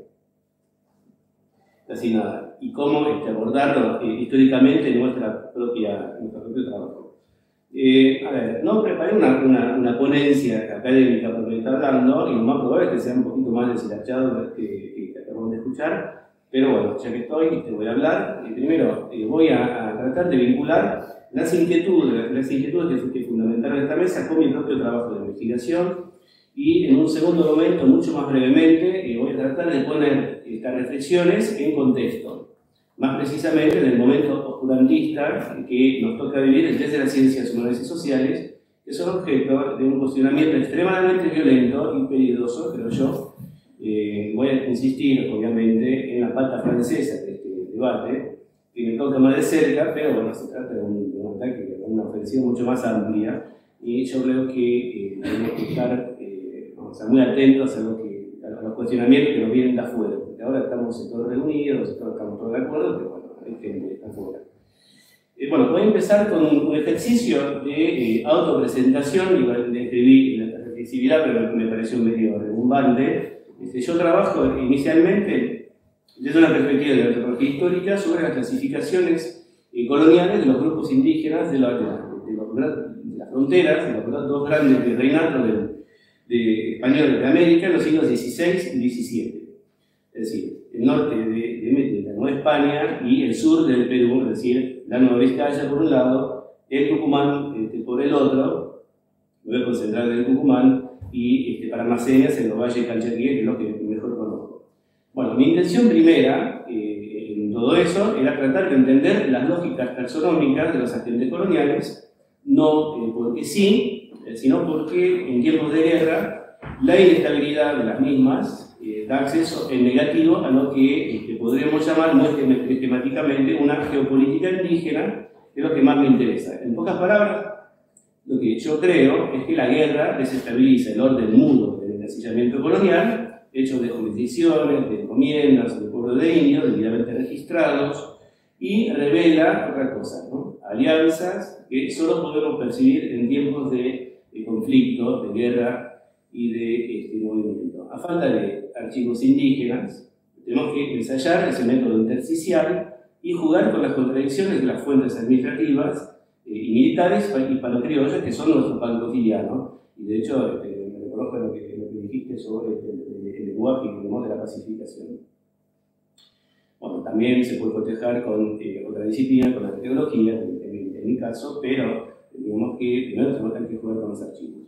Casi nada. Y cómo este, abordarlo eh, históricamente en nuestra propia, nuestro propio trabajo. Eh, a ver, no preparé una, una, una, ponencia académica por lo que está hablando, y lo más probable es que sea un poquito más deshilachado que, que acabamos de escuchar, pero bueno, ya que estoy, te voy a hablar. Eh, primero, eh, voy a, a, tratar de vincular las inquietudes, las inquietudes que, que fundamentaron esta mesa con mi propio trabajo de investigación, y en un segundo momento, mucho más brevemente, voy a tratar de poner estas reflexiones en contexto más precisamente en el momento oscurantista que nos toca vivir desde las ciencias humanas y sociales, que son objeto de un cuestionamiento extremadamente violento y peligroso, creo yo. Eh, voy a insistir, obviamente, en la pata francesa de este debate, que me toca más de cerca, pero bueno, se trata de un, de un ataque, de una ofensiva mucho más amplia, y yo creo que eh, tenemos que estar eh, muy atentos a, lo que, a los cuestionamientos que nos vienen de afuera ahora estamos todos reunidos, estamos todos de acuerdo, pero bueno, hay gente que está fuera. Eh, bueno, voy a empezar con un ejercicio de eh, autopresentación, igual de escribir la reflexividad, pero me pareció medio rebumbante. Este, yo trabajo inicialmente desde una perspectiva de la antropología histórica sobre las clasificaciones eh, coloniales de los grupos indígenas de, la, de, de, las fronteras, de los dos grandes reinatos de, de españoles de América en los siglos XVI y XVII es decir, el norte de, la Nueva España y el sur del Perú, es decir, la Nueva Vizcaya por un lado, el Tucumán este, por el otro, me voy a concentrar en el Tucumán, y este, para Macenas en los valles de Calchaquí, que es lo que mejor conozco. Bueno, mi intención primera eh, en todo eso era tratar de entender las lógicas taxonómicas de los agentes coloniales, no eh, porque sí, sino porque en tiempos de guerra la inestabilidad de las mismas da acceso en negativo a lo que este, podríamos llamar muy esquemáticamente una geopolítica indígena, que es lo que más me interesa. En pocas palabras, lo que yo creo es que la guerra desestabiliza el orden mudo del encasillamiento colonial, hecho de jurisdicciones, de encomiendas, de pueblos de indios, debidamente registrados, y revela otra cosa, alianzas que solo podemos percibir en tiempos de, de conflicto, de guerra y de este, movimiento. A falta de archivos indígenas, tenemos que ensayar ese método intersticial y jugar con las contradicciones de las fuentes administrativas eh, y militares hispano-criollas que son nuestro pan cotidiano. Y de hecho, este, me reconozco lo que, lo que dijiste sobre el, el, lenguaje de la pacificación. Bueno, también se puede cotejar con eh, otra disciplina, con la teología, en, en, mi caso, pero digamos que primero tenemos que jugar con los archivos.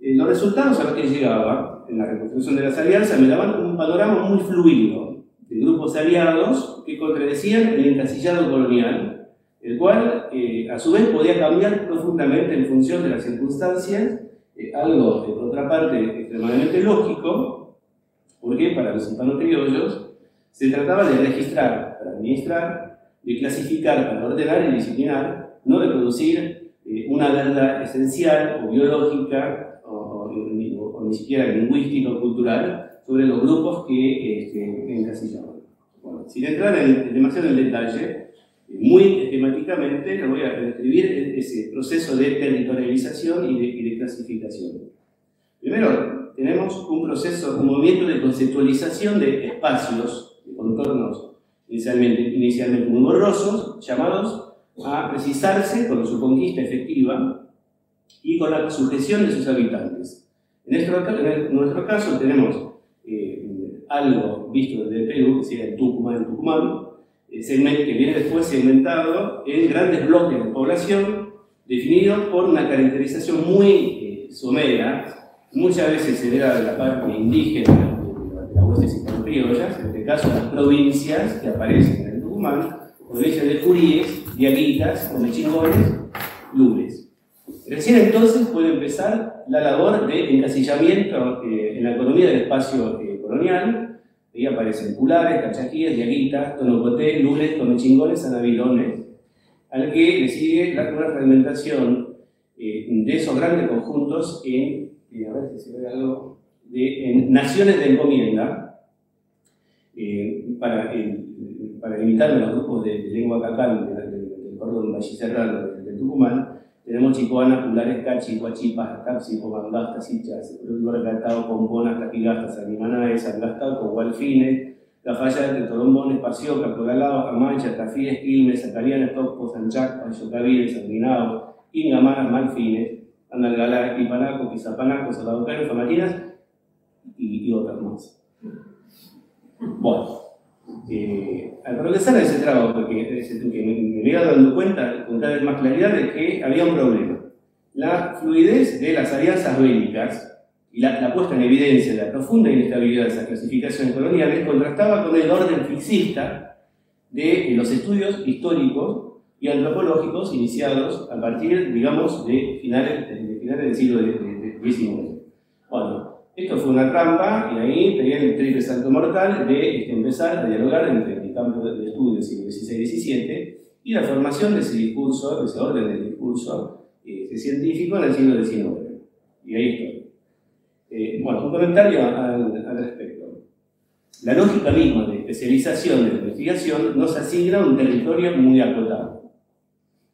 Eh, los resultados a los que llegaba en la reconstrucción de las alianzas me daban un panorama muy fluido de grupos aliados que contradecían el encasillado colonial, el cual eh, a su vez podía cambiar profundamente en función de las circunstancias, eh, algo de otra parte extremadamente lógico, porque para los hispanos criollos se trataba de registrar para administrar, de clasificar para ordenar y disciplinar, no de producir eh, una verdad esencial o biológica o, o, ni siquiera lingüístico o cultural, sobre los grupos que este, encasillaban. Bueno, sin entrar en, demasiado en detalle, muy esquemáticamente lo voy a describir ese proceso de territorialización y de, y de clasificación. Primero, tenemos un proceso, un movimiento de conceptualización de espacios, de contornos inicialmente, inicialmente muy borrosos, llamados a precisarse con su conquista efectiva y con la sujeción de sus habitantes. En nuestro, caso tenemos eh, algo visto desde Perú, que sería el Tucumán, Tucumán, eh, que viene después segmentado en grandes bloques de población, definidos por una caracterización muy eh, somera, muchas veces se de la parte indígena de las huestes criollas, en este caso las provincias que aparecen en el Tucumán, provincias de Curíes, Diaguitas, Comechingones, Lures. Recién entonces puede empezar la labor de encasillamiento eh, en la economía del espacio eh, colonial. Ahí aparecen culares, cachaquíes, diaguitas, tonocoté, lules, tomechingones, anavilones, al que le sigue la, una fragmentación eh, de esos grandes conjuntos en, a ver si se ve algo, de, en naciones de encomienda, para, para limitar los grupos de, lengua cacal del del cordón valliserrano del Tucumán, tenemos chicoanas, pulares, cachi, guachipas, taxi, comangastas, sichas, lugargatao, pomponas, taquigastas, animanaes, angastao, cogualfines, Cafayate, Torombón, Espacio, Capogalao, Amancha, Tafíes, Quilmes, Zacarianes, Tocos, Sanchac, Payocaviles, Sanguinaos, Ingamaras, Malfines, Andalgalá, Ipanaco, Quizapanaco, Salaucano, Famatinas y, y otras más. Bueno, eh, al progresar ese trabajo, porque, que me, me iba dando cuenta con cada vez más claridad de que había un problema. La fluidez de las alianzas bélicas y la, puesta en evidencia de la profunda inestabilidad de esas clasificaciones coloniales contrastaba con el orden fixista de los estudios históricos y antropológicos iniciados a partir, digamos, de finales, de finales del siglo XIX. Bueno, esto fue una trampa y ahí tenía el triple salto mortal de este, empezar a dialogar entre el campo de estudio del siglo XVI y XVII y la formación de ese discurso, de ese orden del discurso este, científico en el siglo XIX. Y ahí estoy. Eh, bueno, un comentario al, al, respecto. La lógica misma de especialización de la investigación nos asigna un territorio muy acotado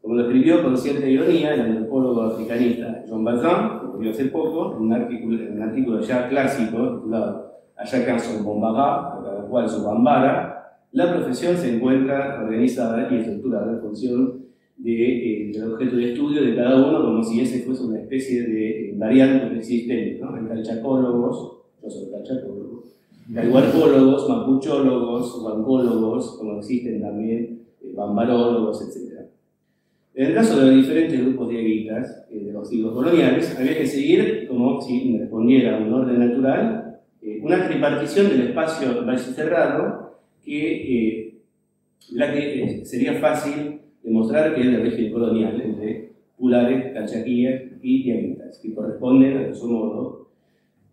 como lo escribió con cierta ironía el antropólogo africanista John Valjean, murió hace poco, un artículo, un artículo ya clásico titulado Allá son Bombara, a cada cual su Bambara, la profesión se encuentra organizada y estructurada en función de, eh, del objeto de estudio de cada uno, como si ese fuese una especie de eh, variante existente. ¿no? Hay calchacólogos, yo soy calchacólogo, hay huarpólogos, mapuchólogos, huancólogos, como existen también eh, bambarólogos, etc. En el caso de los diferentes grupos dieguitas eh, de los siglos coloniales, había que seguir, como si respondiera a un orden natural, eh, una tripartición del espacio cerrado que, eh, la que sería fácil demostrar que es de régimen colonial, entre pulares, cachaquías y dieguitas, que corresponden, a su modo,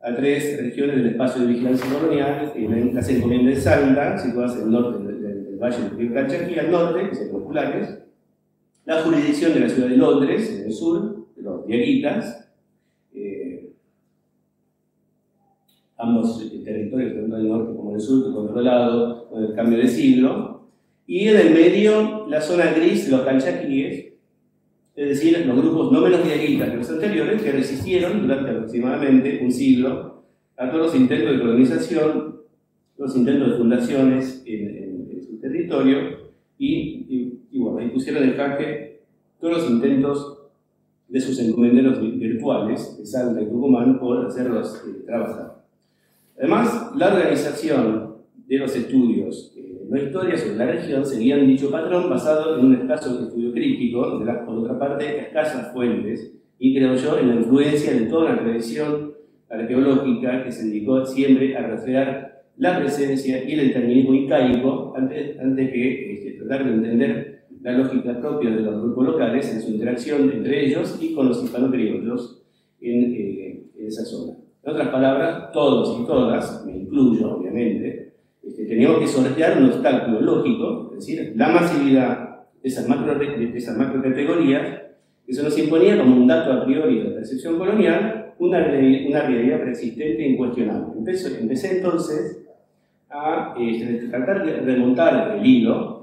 a tres regiones del espacio de vigilancia colonial, las encomiendas de Santa, situadas en el norte del, del, Valle del Río Cachaquí, al norte, que los pulares, la jurisdicción de la ciudad de Londres, en el sur, de los diaguitas, eh, ambos territorios, tanto del norte como del sur, controlados con el cambio de siglo, y en el medio la zona gris los calchaquíes, es decir, los grupos no menos diaguitas que los anteriores, que resistieron durante aproximadamente un siglo a todos los intentos de colonización, los intentos de fundaciones en, su territorio, y, ahí pusieron en jaque todos los intentos de sus encomenderos virtuales, de Salta y Tucumán, por hacerlos eh, trabajar. Además, la organización de los estudios eh, no historias sobre la región seguían dicho patrón basado en un escaso estudio crítico, de las, por otra parte, escasas fuentes, y creo yo en la influencia de toda una tradición arqueológica que se dedicó siempre a rastrear la presencia y el determinismo incaico antes, antes que este, tratar de entender la lógica propia de los grupos locales en su interacción entre ellos y con los hispano-criollos en, eh, en, esa zona. En otras palabras, todos y todas, me incluyo obviamente, este, teníamos que sortear un obstáculo lógico, es decir, la masividad de esas, macro, de esas macro categorías que se nos imponía como un dato a priori de la percepción colonial, una, una realidad persistente e incuestionable. Empecé, empecé entonces a este, tratar de remontar el hilo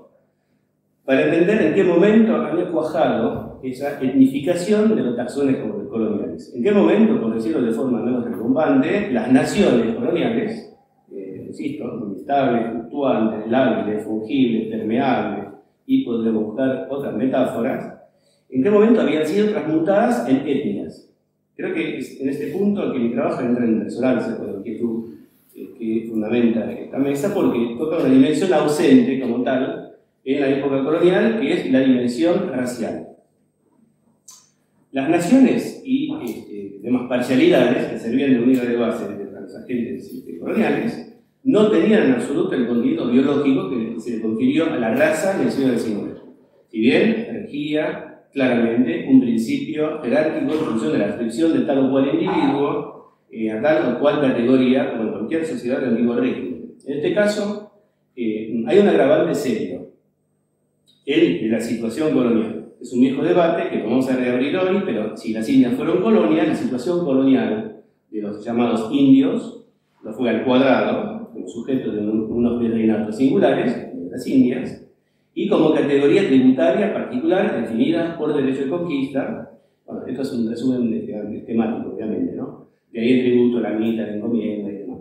para entender en qué momento había cuajado esa etnificación de los taxones coloniales. En qué momento, por decirlo de forma menos retumbante, las naciones coloniales, eh, insisto, inestables, fluctuantes, lábiles, fungibles, permeables, y podremos buscar otras metáforas, en qué momento habían sido transmutadas en etnias. Creo que es en este punto que mi trabajo entra en resonancia con la inquietud eh, que fundamenta esta mesa, porque toca una dimensión ausente como tal en la época colonial, que es la dimensión racial. Las naciones y este, demás parcialidades que servían de unidad de base de los agentes este, coloniales no tenían en absoluto el contenido biológico que se le confirió a la raza en el siglo XIX. Si bien regía claramente un principio jerárquico en función de la descripción de tal o cual individuo eh, a tal o cual categoría, como en cualquier sociedad del antiguo régimen. En este caso, eh, hay un agravante serio el de la situación colonial. Es un viejo debate que vamos a reabrir hoy, pero si las Indias fueron colonias, la situación colonial de los llamados indios lo fue al cuadrado, como sujeto de unos virreinatos singulares, de las Indias, y como categoría tributaria particular definida por derecho de conquista. Bueno, esto es un resumen temático, obviamente, ¿no? De ahí el tributo, la mitad, la encomienda y demás.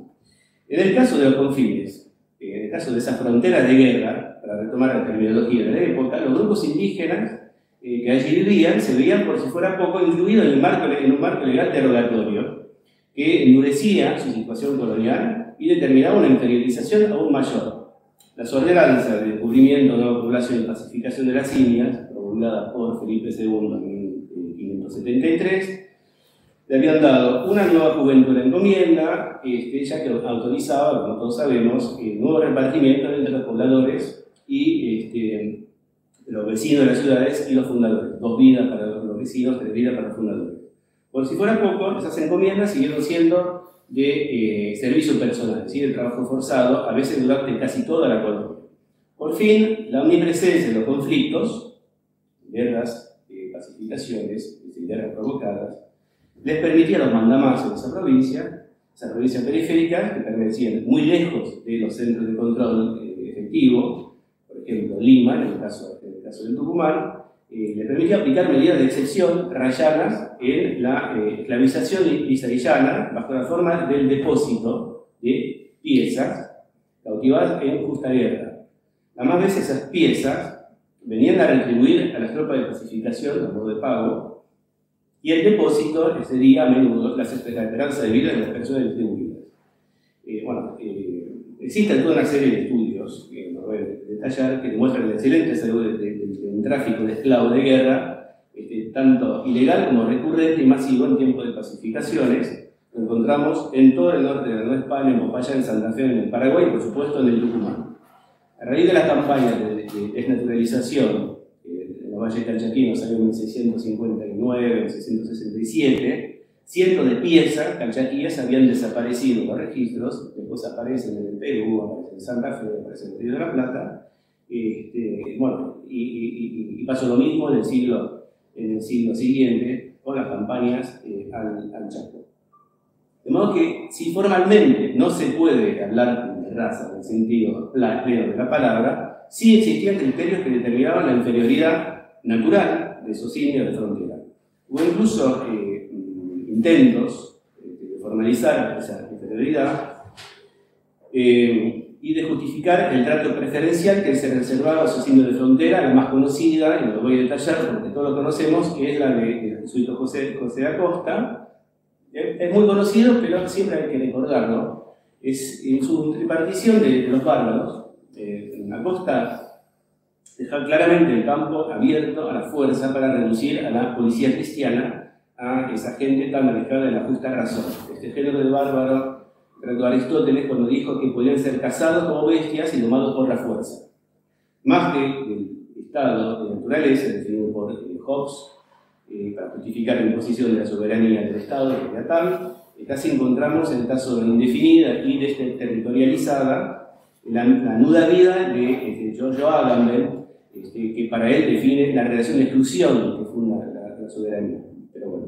En el caso de los confines, en el caso de esa frontera de guerra, para retomar la terminología de la época, los grupos indígenas eh, que allí vivían se veían por si fuera poco incluidos en, el marco, en un marco legal derogatorio que endurecía su situación colonial y determinaba una inferiorización aún mayor. Las ordenanzas de descubrimiento, nueva población y pacificación de las Indias, promulgadas por Felipe II en 1573, le habían dado una nueva juventud en encomienda, este, ya que autorizaba, como todos sabemos, el nuevo repartimiento entre los pobladores y este, los vecinos de las ciudades y los fundadores. Dos vidas para los vecinos, tres vidas para los fundadores. Por si fuera poco, esas encomiendas siguieron siendo de eh, servicio personal, decir, el trabajo forzado, a veces durante casi toda la colonia. Por fin, la omnipresencia de los conflictos, guerras, eh, pacificaciones, guerras provocadas, les permitía a los mandamases de esa provincia, esa provincia periférica, que permanecían muy lejos de los centros de control eh, efectivo, ejemplo Lima, en el caso, en el caso del Tucumán, eh, le permitía aplicar medidas de excepción rayadas en la eh, esclavización israelita bajo la forma del depósito de piezas cautivadas en justa guerra. Además veces esas piezas venían a retribuir a las tropas de pacificación a modo de pago y el depósito sería a menudo la esperanza de vida de las personas distribuidas. Eh, bueno, existen toda una serie de estudios que demuestran la excelente salud de tráfico de esclavos de guerra, este, tanto ilegal como recurrente y masivo en tiempos de pacificaciones. Lo encontramos en todo el norte de la Nueva España, en Popaya, en Santa Fe, en el Paraguay y por supuesto en el Tucumán. A raíz de las campañas de, desnaturalización eh, en los valles calchaquinos salió en 1659, 1667, cientos de piezas calchaquíes habían desaparecido en los registros, después aparecen en el Perú, aparecen en Santa Fe, aparecen en el Río de la Plata, este, bueno, y, pasó lo mismo en el siglo, siguiente con las campañas eh, al, al, Chaco. De modo que si formalmente no se puede hablar de raza en el sentido pleno de la palabra, sí existían criterios que determinaban la inferioridad natural de esos indios de frontera. Hubo incluso eh, intentos este, de formalizar esa inferioridad. Eh, y de justificar el trato preferencial que se reservaba a sus indios de frontera, la más conocida, y lo voy a detallar porque todos lo conocemos, que es la de jesuito José, José Acosta. Es muy conocido, pero siempre hay que recordarlo. Es en su tripartición de, los bárbaros. Eh, Acosta deja claramente el campo abierto a la fuerza para reducir a la policía cristiana a esa gente tan alejada de la justa razón. Este género de bárbaro Aristóteles cuando dijo que podían ser cazados como bestias y domados por la fuerza. Más que el estado de naturaleza definido por eh, Hobbes eh, para justificar la imposición de la soberanía del Estado, era tal, eh, casi encontramos el caso de indefinida y desterritorializada la, la nuda vida de este, Giorgio Agamben, este, que para él define la relación de exclusión que funda la, soberanía. Pero bueno,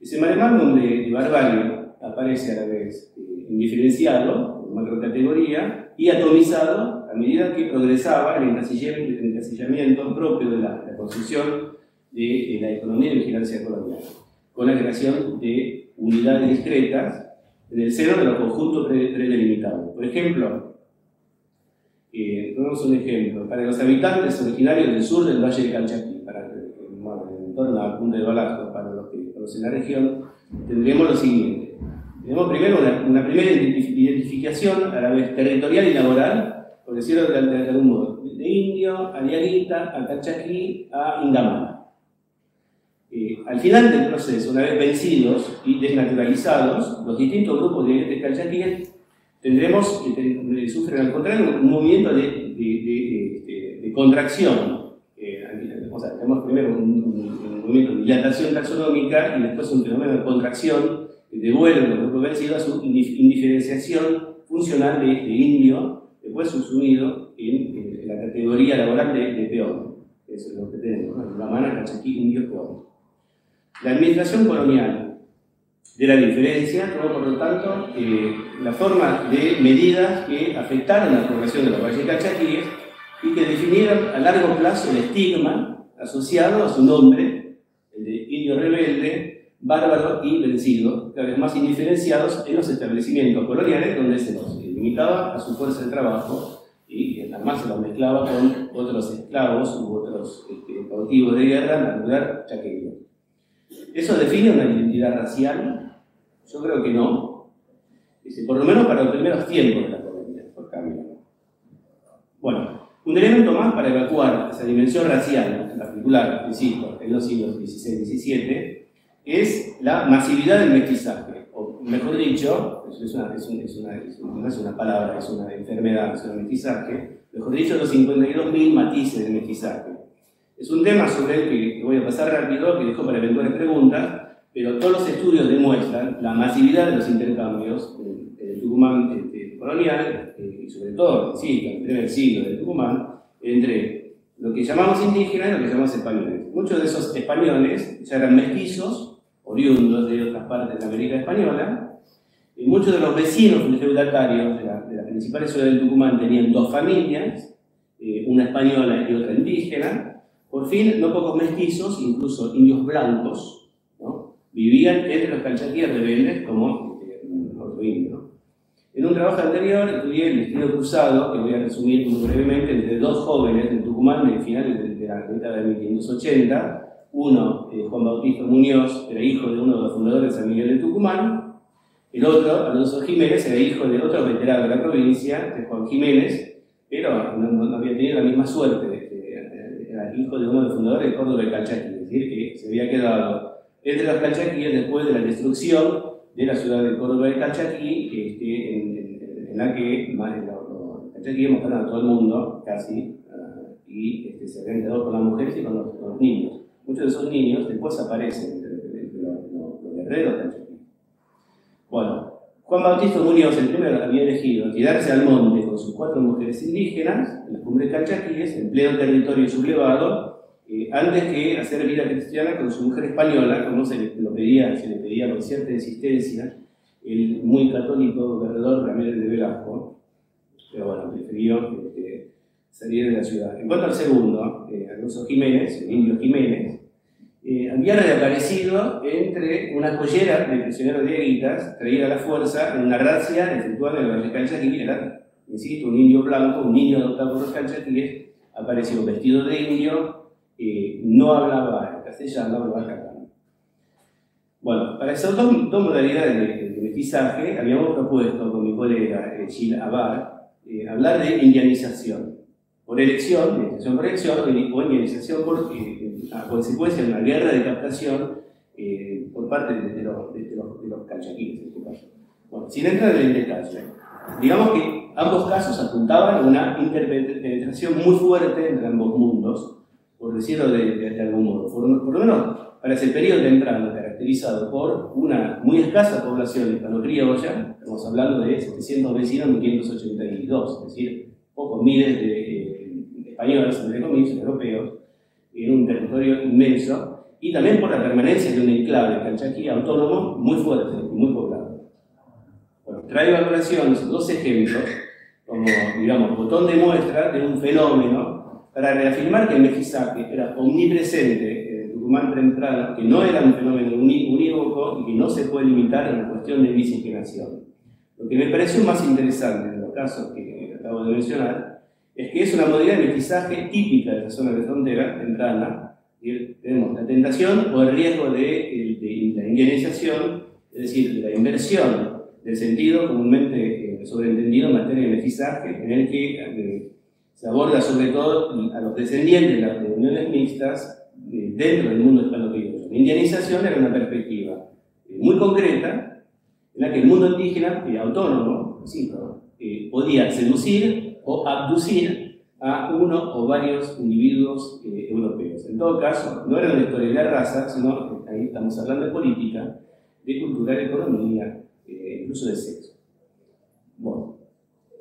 ese maremágnum de, de barbarie aparece a la vez indiferenciado, macrocategoría, y atomizado a medida que progresaba el encasillamiento propio de la, construcción de, la economía de vigilancia colonial, con la creación de unidades discretas en el seno de los conjuntos predelimitados. Por ejemplo, eh, un ejemplo, para los habitantes originarios del sur del Valle de Calchaquí, para el, en torno a Punta de Balasco, para los que conocen la región, tendremos lo siguiente tenemos primero una, primera identificación a la vez territorial y laboral, por decirlo de, algún modo, de Indio a Diaguita, a Calchaquí, a Indamana. Eh, al final del proceso, una vez vencidos y desnaturalizados, los distintos grupos de calchaquíes tendremos, que sufren al contrario, un movimiento de, de, contracción. Eh, o sea, tenemos primero un, un movimiento de dilatación taxonómica y después un fenómeno de contracción devuelven los grupos vencidos a su indiferenciación funcional de, indio, después subsumido en, en, la categoría laboral de, peón. Eso es lo que tenemos, la mano, cachaquí, indio, peón. La administración colonial de la diferencia tomó, por lo tanto, eh, la forma de medidas que afectaron la población de los valles cachaquíes y que definieron a largo plazo el estigma asociado a su nombre, el de indio rebelde, bárbaro y vencido, cada vez más indiferenciados en los establecimientos coloniales donde se los limitaba a su fuerza de trabajo y además se los mezclaba con otros esclavos u otros este, cautivos de guerra lugar chaqueño. ¿Eso define una identidad racial? Yo creo que no. Por lo menos para los primeros tiempos de la colonia, por cambio. Bueno, un elemento más para evacuar esa dimensión racial, en particular, insisto, en los siglos XVI y XVII, es la masividad del mestizaje. O mejor dicho, es una, es una, es una, no es una palabra, es una enfermedad, es un mestizaje, mejor dicho, los 52.000 matices de mestizaje. Es un tema sobre el que voy a pasar rápido, que dejo para eventuales preguntas, pero todos los estudios demuestran la masividad de los intercambios en el Tucumán este, colonial, eh, y sobre todo, sí, en el primer siglo del Tucumán, entre lo que llamamos indígenas y lo que llamamos españoles. Muchos de esos españoles ya eran mestizos, oriundos de otras partes de América Española, y muchos de los vecinos feudatarios de la, de la principal ciudad del Tucumán tenían dos familias, eh, una española y otra indígena, por fin, no pocos mestizos, incluso indios blancos, ¿no? vivían entre los calchaquíes rebeldes como este, otro indio. En un trabajo anterior estudié el destino cruzado, que voy a resumir muy brevemente, entre dos jóvenes de Tucumán de finales de la década de 1580. Uno, eh, Juan Bautista Muñoz, era hijo de uno de los fundadores de San Miguel de Tucumán. El otro, Alonso Jiménez, era hijo de otro veterano de la provincia, de Juan Jiménez, pero no, había tenido la misma suerte hijo de uno de los fundadores de Córdoba de Calchaquí, es decir, que se había quedado entre los calchaquíes después de la destrucción de la ciudad de Córdoba de Calchaquí, este, en, la que más, los, calchaquíes mataron a todo el mundo, casi, uh, y este, se habían quedado con las mujeres y con los, niños. Muchos de esos niños después aparecen los, guerreros calchaquíes. Bueno, Juan Bautista Muñoz, el primero, había elegido tirarse al monte con sus cuatro mujeres indígenas, en las cumbres calchaquíes, en pleno territorio sublevado, eh, antes que hacer vida cristiana con su mujer española, como se le, lo pedía, se le pedía con cierta insistencia, el muy católico guerredor Ramírez de Velasco, pero bueno, prefirió este, salir de la ciudad. En cuanto al segundo, eh, Alonso Jiménez, el indio Jiménez, eh, había reaparecido entre una joyera de prisioneros de Aguitas, traída a la fuerza en una racia efectuada en el Valle Calchaquí, era, insisto, un indio blanco, un niño adoptado por los calchaquíes, apareció vestido de indio, eh, no hablaba castellano, hablaba catalán. Bueno, para esas dos, dos modalidades de, de, mestizaje, habíamos propuesto con mi colega eh, Gilles Abar eh, hablar de indianización por elección, indianización por elección o indianización por eh, a consecuencia de una guerra de captación eh, por parte de, de, los, de, los, de los calchaquíes, en este caso. Bueno, sin entrar en el detalle, digamos que ambos casos apuntaban a una interpenetración muy fuerte entre ambos mundos, por decirlo de, de algún modo. Por, por, lo menos para ese periodo temprano, caracterizado por una muy escasa población hispano-criolla, estamos hablando de 700 vecinos en 1582, es decir, pocos miles de eh, españoles, entre comillas, europeos, en un territorio inmenso, y también por la permanencia de un enclave calchaquí autónomo muy fuerte y muy poblado. Bueno, traigo a dos ejemplos como, digamos, botón de muestra de un fenómeno para reafirmar que el mestizaje era omnipresente en Tucumán temprano, que no era un fenómeno unívoco y que no se puede limitar a una cuestión de miscigenación. Lo que me pareció más interesante en los casos que acabo de mencionar es que es una modalidad de mestizaje típica de la zona de frontera temprana. Tenemos la tentación o el riesgo de, de, la indianización, es decir, de la inversión del sentido comúnmente eh, sobreentendido en materia de mestizaje, en el que eh, se aborda sobre todo a los descendientes de las de uniones mixtas eh, dentro del mundo hispano-criollo. La indianización era una perspectiva muy concreta en la que el mundo indígena, eh, autónomo, ¿sí? Podía seducir o abducir a uno o varios individuos eh, europeos. En todo caso, no era una historia de la raza, sino que ahí estamos hablando de política, de cultura, de economía, eh, incluso de sexo. Bueno,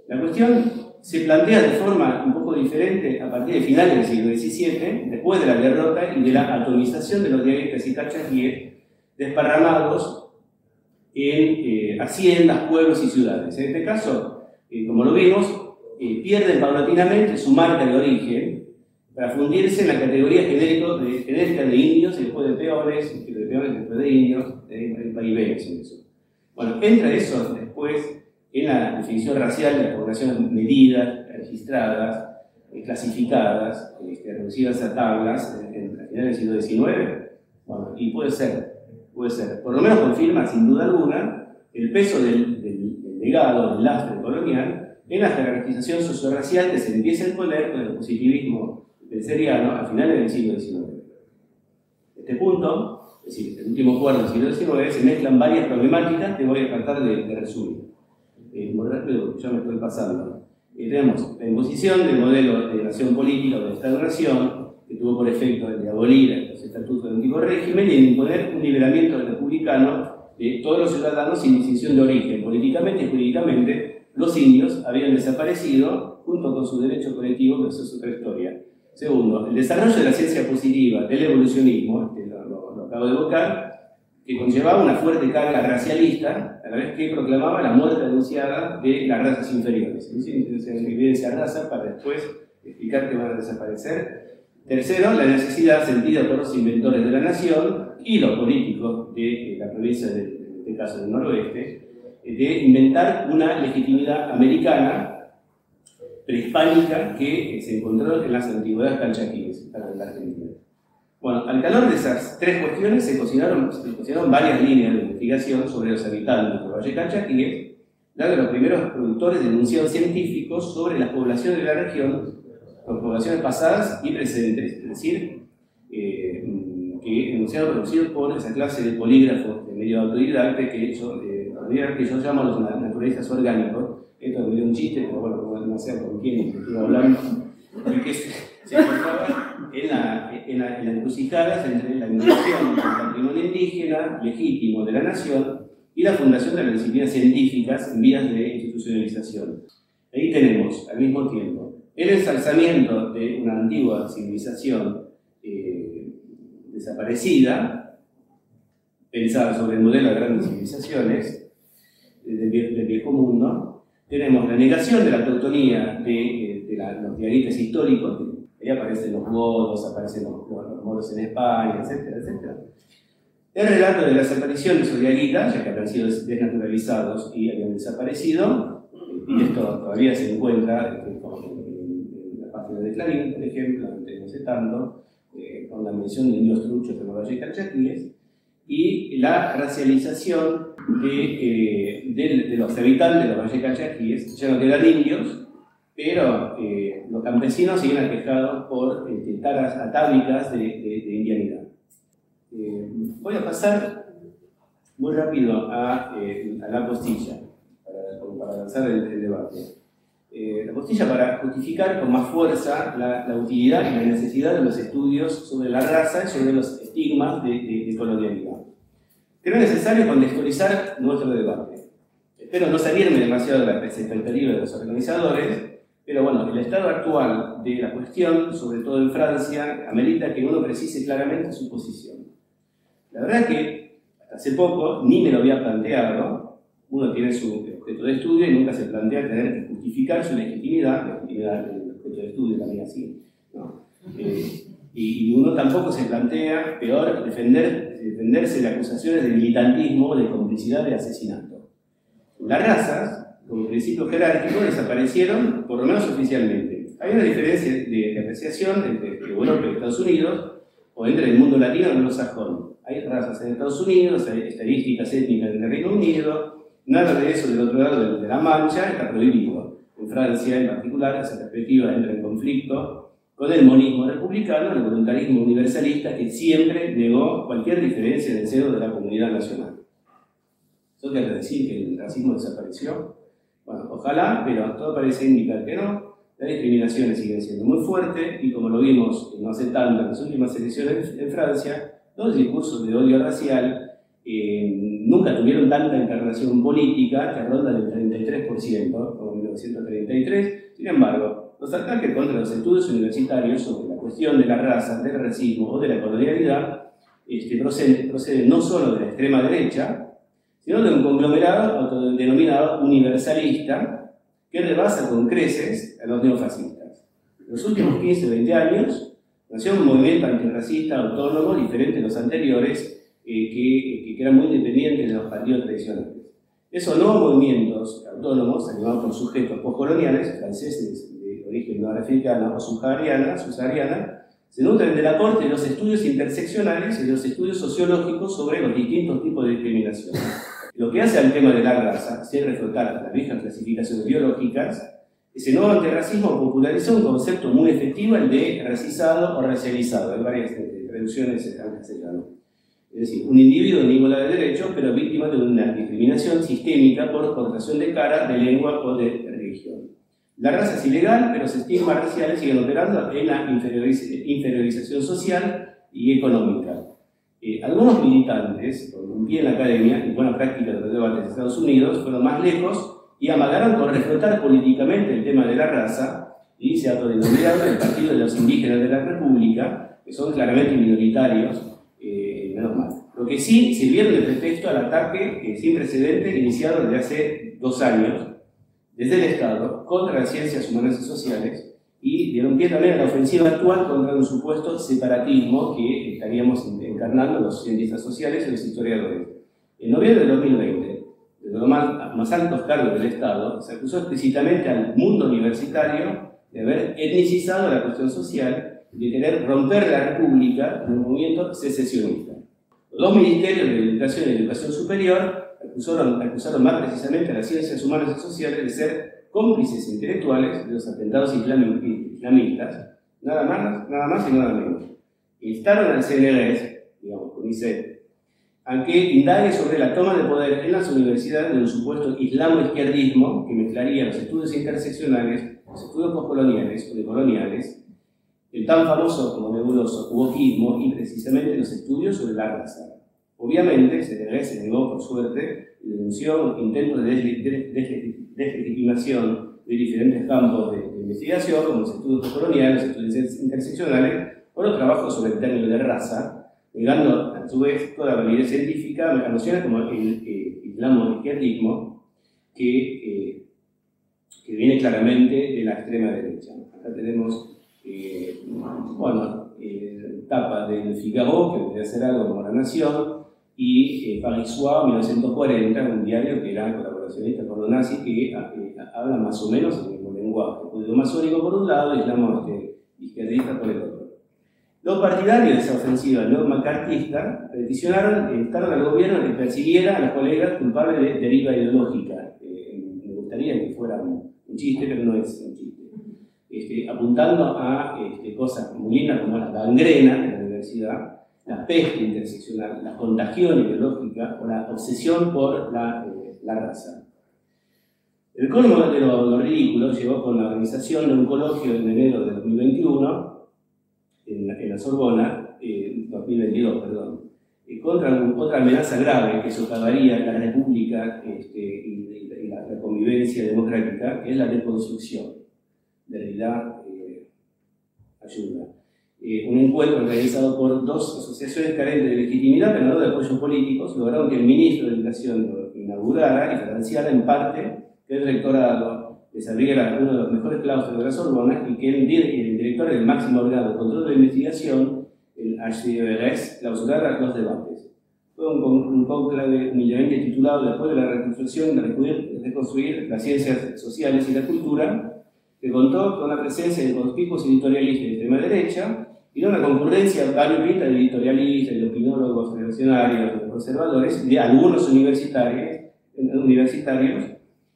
la cuestión se plantea de forma un poco diferente a partir de finales del siglo XVII, después de la derrota y de la atomización de los dialectos y cachaquíes desparramados en eh, haciendas, pueblos y ciudades. En este caso, como lo vimos, eh, pierden paulatinamente su marca de origen para fundirse en la categoría genérico de, genérica de indios y después de peores, de peores después de indios, de, vaivenes en eso. Bueno, entra eso después en la definición racial de las poblaciones medidas, registradas, eh, clasificadas, este, reducidas a tablas en, a finales del siglo XIX. Bueno, y puede ser, puede ser. Por lo menos confirma, sin duda alguna, el peso del, del, legado, del lastre colonial en la jerarquización socioracial que se empieza a imponer con el positivismo seriano a finales del siglo XIX. Este punto, es decir, el último cuarto del siglo XIX, se mezclan varias problemáticas que voy a tratar de, de resumir. Eh, rápido, ya me estoy pasando. Eh, tenemos la imposición del modelo de nación política o de Estado-nación, que tuvo por efecto el de abolir los estatutos del antiguo régimen y el imponer un liberamiento republicano de todos los ciudadanos sin distinción de origen. Políticamente y jurídicamente, los indios habían desaparecido junto con su derecho colectivo, que eso es otra historia. Segundo, el desarrollo de la ciencia positiva, del evolucionismo, que lo, lo acabo de evocar, que conllevaba una fuerte carga racialista, a la vez que proclamaba la muerte anunciada de las razas inferiores. Es decir, evidencia raza para después explicar que van a desaparecer. Tercero, la necesidad sentida por los inventores de la nación y los políticos de la provincia, de, en este caso del noroeste, de inventar una legitimidad americana prehispánica que se encontró en las antigüedades calchaquíes la Argentina. Bueno, al calor de esas tres cuestiones se cocinaron, varias líneas de investigación sobre los habitantes de Valle Calchaquíes, dado los primeros productores de enunciados científicos sobre las poblaciones de la región, las poblaciones pasadas y presentes, es decir, eh, que enunciados producidos por esa clase de polígrafos de medio autodidacta que yo, eh, que yo llamo los naturalistas orgánicos. Esto me dio un chiste, pero bueno, no sé con quién estoy hablando, y que se encontraba en la, en la, en la encrucijada entre la innovación del patrimonio indígena legítimo de la nación y la fundación de las disciplinas científicas en vías de institucionalización. Ahí tenemos, al mismo tiempo, el ensalzamiento de una antigua civilización desaparecida, pensada sobre el modelo de grandes civilizaciones del, del viejo mundo, tenemos la negación de la teutonía de, eh, los diaritas históricos, Ahí aparecen los godos, aparecen los, los, moros en España, etcétera, etcétera. El relato de la desaparición de Soriaguita, ya que habían sido desnaturalizados y habían desaparecido, y esto todavía se encuentra en, la página de Clarín, por ejemplo, no sé tanto, eh, con la mención de indios truchos de los Calchaquíes, y la racialización de, eh, los habitantes de los Valle Calchaquíes, ya no quedan indios, pero eh, los campesinos siguen aquejados por este, taras atávicas de, de, indianidad. Eh, voy a pasar muy rápido a, la postilla, para, para lanzar el debate. Eh, la postilla para justificar con más fuerza la, la, utilidad y la necesidad de los estudios sobre la raza y sobre los estigmas de, de colonialidad. Creo necesario contextualizar nuestro debate. Espero no salirme demasiado de la expectativa de los organizadores, pero bueno, el estado actual de la cuestión, sobre todo en Francia, amerita que uno precise claramente su posición. La verdad es que hasta hace poco ni me lo había planteado, uno tiene su objeto de estudio y nunca se plantea tener que justificar su legitimidad, legitimidad del objeto de estudio también así, ¿no? eh, y, uno tampoco se plantea, peor, defender, defenderse de acusaciones de militantismo, de complicidad, de asesinato. Las razas, como principio jerárquico desaparecieron, por lo menos oficialmente. Hay una diferencia de, de apreciación entre Europa y Estados Unidos o entre el mundo latino y el anglosajón. Hay razas en Estados Unidos, hay estadísticas étnicas en el Reino Unido, nada de eso del otro lado de la Mancha está prohibido. En Francia, en particular, esa perspectiva entra en conflicto con el monismo republicano, el voluntarismo universalista que siempre negó cualquier diferencia en el seno de la comunidad nacional. ¿Eso quiere decir que el racismo desapareció? Bueno, ojalá, pero todo parece indicar que no. Las discriminaciones siguen siendo muy fuertes y como lo vimos no hace tanto en las últimas elecciones en Francia, los discursos de odio racial eh, nunca tuvieron tanta encarnación política que ronda del 33%, como en 1933. Sin embargo, los ataques contra los estudios universitarios sobre la cuestión de la raza, del racismo o de la colonialidad este, proceden, no solo de la extrema derecha, sino de un conglomerado denominado universalista, que rebasa con creces a los neofascistas. En los últimos 15 20 años nació un movimiento antirracista autónomo diferente a los anteriores, eh, que, que, eran muy independientes de los partidos tradicionales. Esos nuevos movimientos autónomos, animados por sujetos postcoloniales, franceses de origen norafricano o subsahariana, subsahariana, se nutren del aporte de los estudios interseccionales y de los estudios sociológicos sobre los distintos tipos de discriminación. Lo que hace al tema de la raza, sin reflotar las viejas clasificaciones biológicas, ese nuevo antirracismo popularizó un concepto muy efectivo, el de racizado o racializado. Hay varias eh, traducciones en castellano. Es decir, un individuo en igualdad de derechos, pero víctima de una discriminación sistémica por portación de cara, de lengua o de religión. La raza es ilegal, pero los estigmas raciales siguen operando en la inferiorización social y económica. Eh, algunos militantes, con un pie en la academia y buena práctica de los debates de Estados Unidos, fueron más lejos y amagaron con reflotar políticamente el tema de la raza y se autodenominaron el Partido de los Indígenas de la República, que son claramente minoritarios lo que sí sirvieron de pretexto al ataque sin precedente iniciado desde hace dos años desde el Estado contra las ciencias humanas y sociales y dieron pie también a la ofensiva actual contra un supuesto separatismo que estaríamos encarnando los cientistas sociales y los historiadores. En noviembre de 2020, desde los más, más altos cargos del Estado, se acusó explícitamente al mundo universitario de haber etnicizado la cuestión social y de querer romper la república un movimiento secesionista. Los ministerios de Educación y Educación Superior acusaron, acusaron más precisamente a las ciencias humanas y sociales de ser cómplices intelectuales de los atentados islamistas, nada más, nada más y nada menos. Instaron al CNRS, digamos, con ICE, a que indague sobre la toma de poder en las universidades de un supuesto islamo-izquierdismo que mezclaría los estudios interseccionales, los estudios postcoloniales o decoloniales, el tan famoso como nebuloso wokismo y precisamente los estudios sobre la raza. Obviamente, se, negó, por suerte, y denunció intentos de deslegitimación de diferentes campos de, investigación, como los estudios coloniales, estudios interseccionales, o los trabajos sobre el término de raza, negando a su vez toda validez científica a nociones como el, eh, islamo-izquierdismo, que, eh, que viene claramente de la extrema derecha. Acá tenemos eh, bueno, eh, tapa del Figaro, que debería ser algo como La Nación, y eh, Paris 1940, un diario que era colaboracionista con los nazis, que eh, habla más o menos el mismo lenguaje, judío masónico por un lado y islamo este, izquierdista por el otro. Los partidarios de esa ofensiva no macartista peticionaron, instaron al gobierno que persiguiera a los colegas culpables de deriva ideológica. me gustaría que fuera un chiste, pero no es un chiste. Este, apuntando a este, cosas muy lindas como la gangrena de la universidad, la peste interseccional, la contagión ideológica o la obsesión por la, eh, raza. El colmo de lo, ridículo llegó con la organización de un coloquio en enero de 2021 en, la Sorbona, 2022, perdón, eh, contra otra amenaza grave que socavaría la República este, y, la, convivencia democrática, que es la reconstrucción de realidad eh, ayuda. Eh, un encuentro realizado por dos asociaciones carentes de legitimidad, pero no de apoyos políticos, lograron que el ministro de Educación lo inaugurara y financiara en parte que el rectorado desabriera uno de los mejores claustros de la Sorbona y que el, director del máximo grado de control de investigación, el HCBRS, clausurara los debates. Fue un, un conclave humildemente titulado Después de la reconstrucción de reconstruir las ciencias sociales y la cultura, que contó con la presencia de conspicuos editorialistas de extrema derecha y de una concurrencia variopinta de editorialistas, de opinólogos reaccionarios, de conservadores, de algunos universitarios, universitarios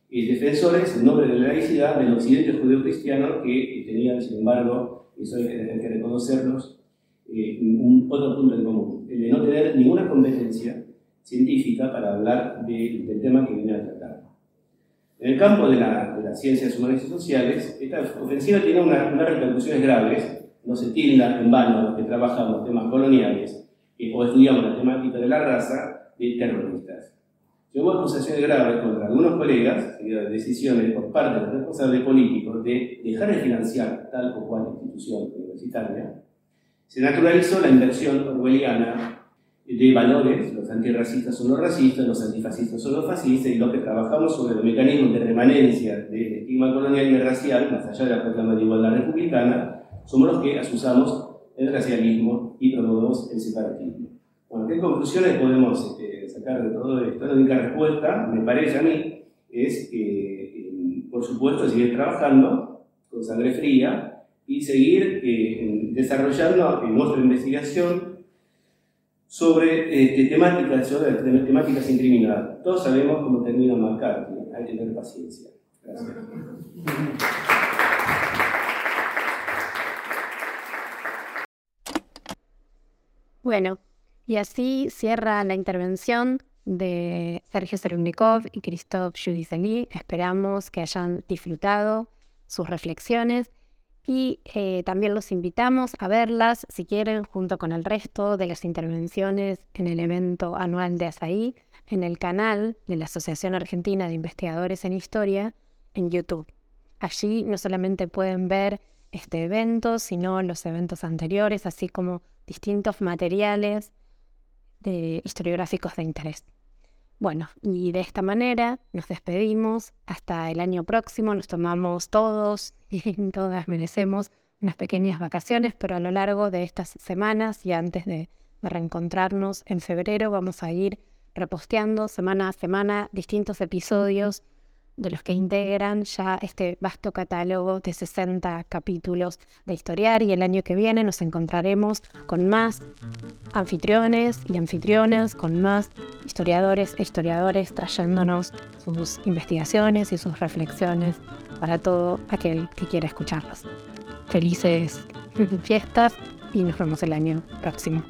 y defensores en nombre de la laicidad del occidente judeo-cristiano que tenían, sin embargo, eso hay que reconocerlos, eh, un otro punto en común, el de no tener ninguna competencia científica para hablar del tema que viene a tratar. En el campo de, las ciencias humanas y sociales, esta ofensiva tiene unas repercusiones graves. No se tilda en vano los que trabajan los temas coloniales o estudiamos la temática de la raza de terroristas. hubo acusaciones graves contra algunos colegas, de decisiones por parte de los responsables políticos de dejar de financiar tal o cual institución universitaria. Se naturalizó la inversión orwelliana de valores, los antirracistas son los racistas, los antifascistas son los fascistas, y los que trabajamos sobre los mecanismos de remanencia del estigma colonial y racial, más allá de la proclama de igualdad republicana, somos los que asusamos el racialismo y promovemos el separatismo. Bueno, ¿qué conclusiones podemos este, sacar de todo esto? La única respuesta, me parece a mí, es que, eh, por supuesto, seguir trabajando con sangre fría y seguir eh, desarrollando nuestra investigación sobre este, temáticas, sobre temáticas incriminadas. Todos sabemos cómo termina McCarthy, hay que tener paciencia. Gracias. Bueno, y así cierra la intervención de Sergio Serumnikov y Christophe Judiceli. Esperamos que hayan disfrutado sus reflexiones y eh, también los invitamos a verlas, si quieren, junto con el resto de las intervenciones en el evento anual de ASAI, en el canal de la Asociación Argentina de Investigadores en Historia, en YouTube. Allí no solamente pueden ver este evento, sino los eventos anteriores, así como distintos materiales de historiográficos de interés. Bueno, y de esta manera nos despedimos. Hasta el año próximo, nos tomamos todos y todas merecemos unas pequeñas vacaciones, pero a lo largo de estas semanas y antes de, reencontrarnos en febrero vamos a ir reposteando semana a semana distintos episodios de los que integran ya este vasto catálogo de 60 capítulos de historiar y el año que viene nos encontraremos con más anfitriones y anfitrionas, con más historiadores e historiadores trayéndonos sus investigaciones y sus reflexiones para todo aquel que quiera escucharlas. Felices fiestas y nos vemos el año próximo.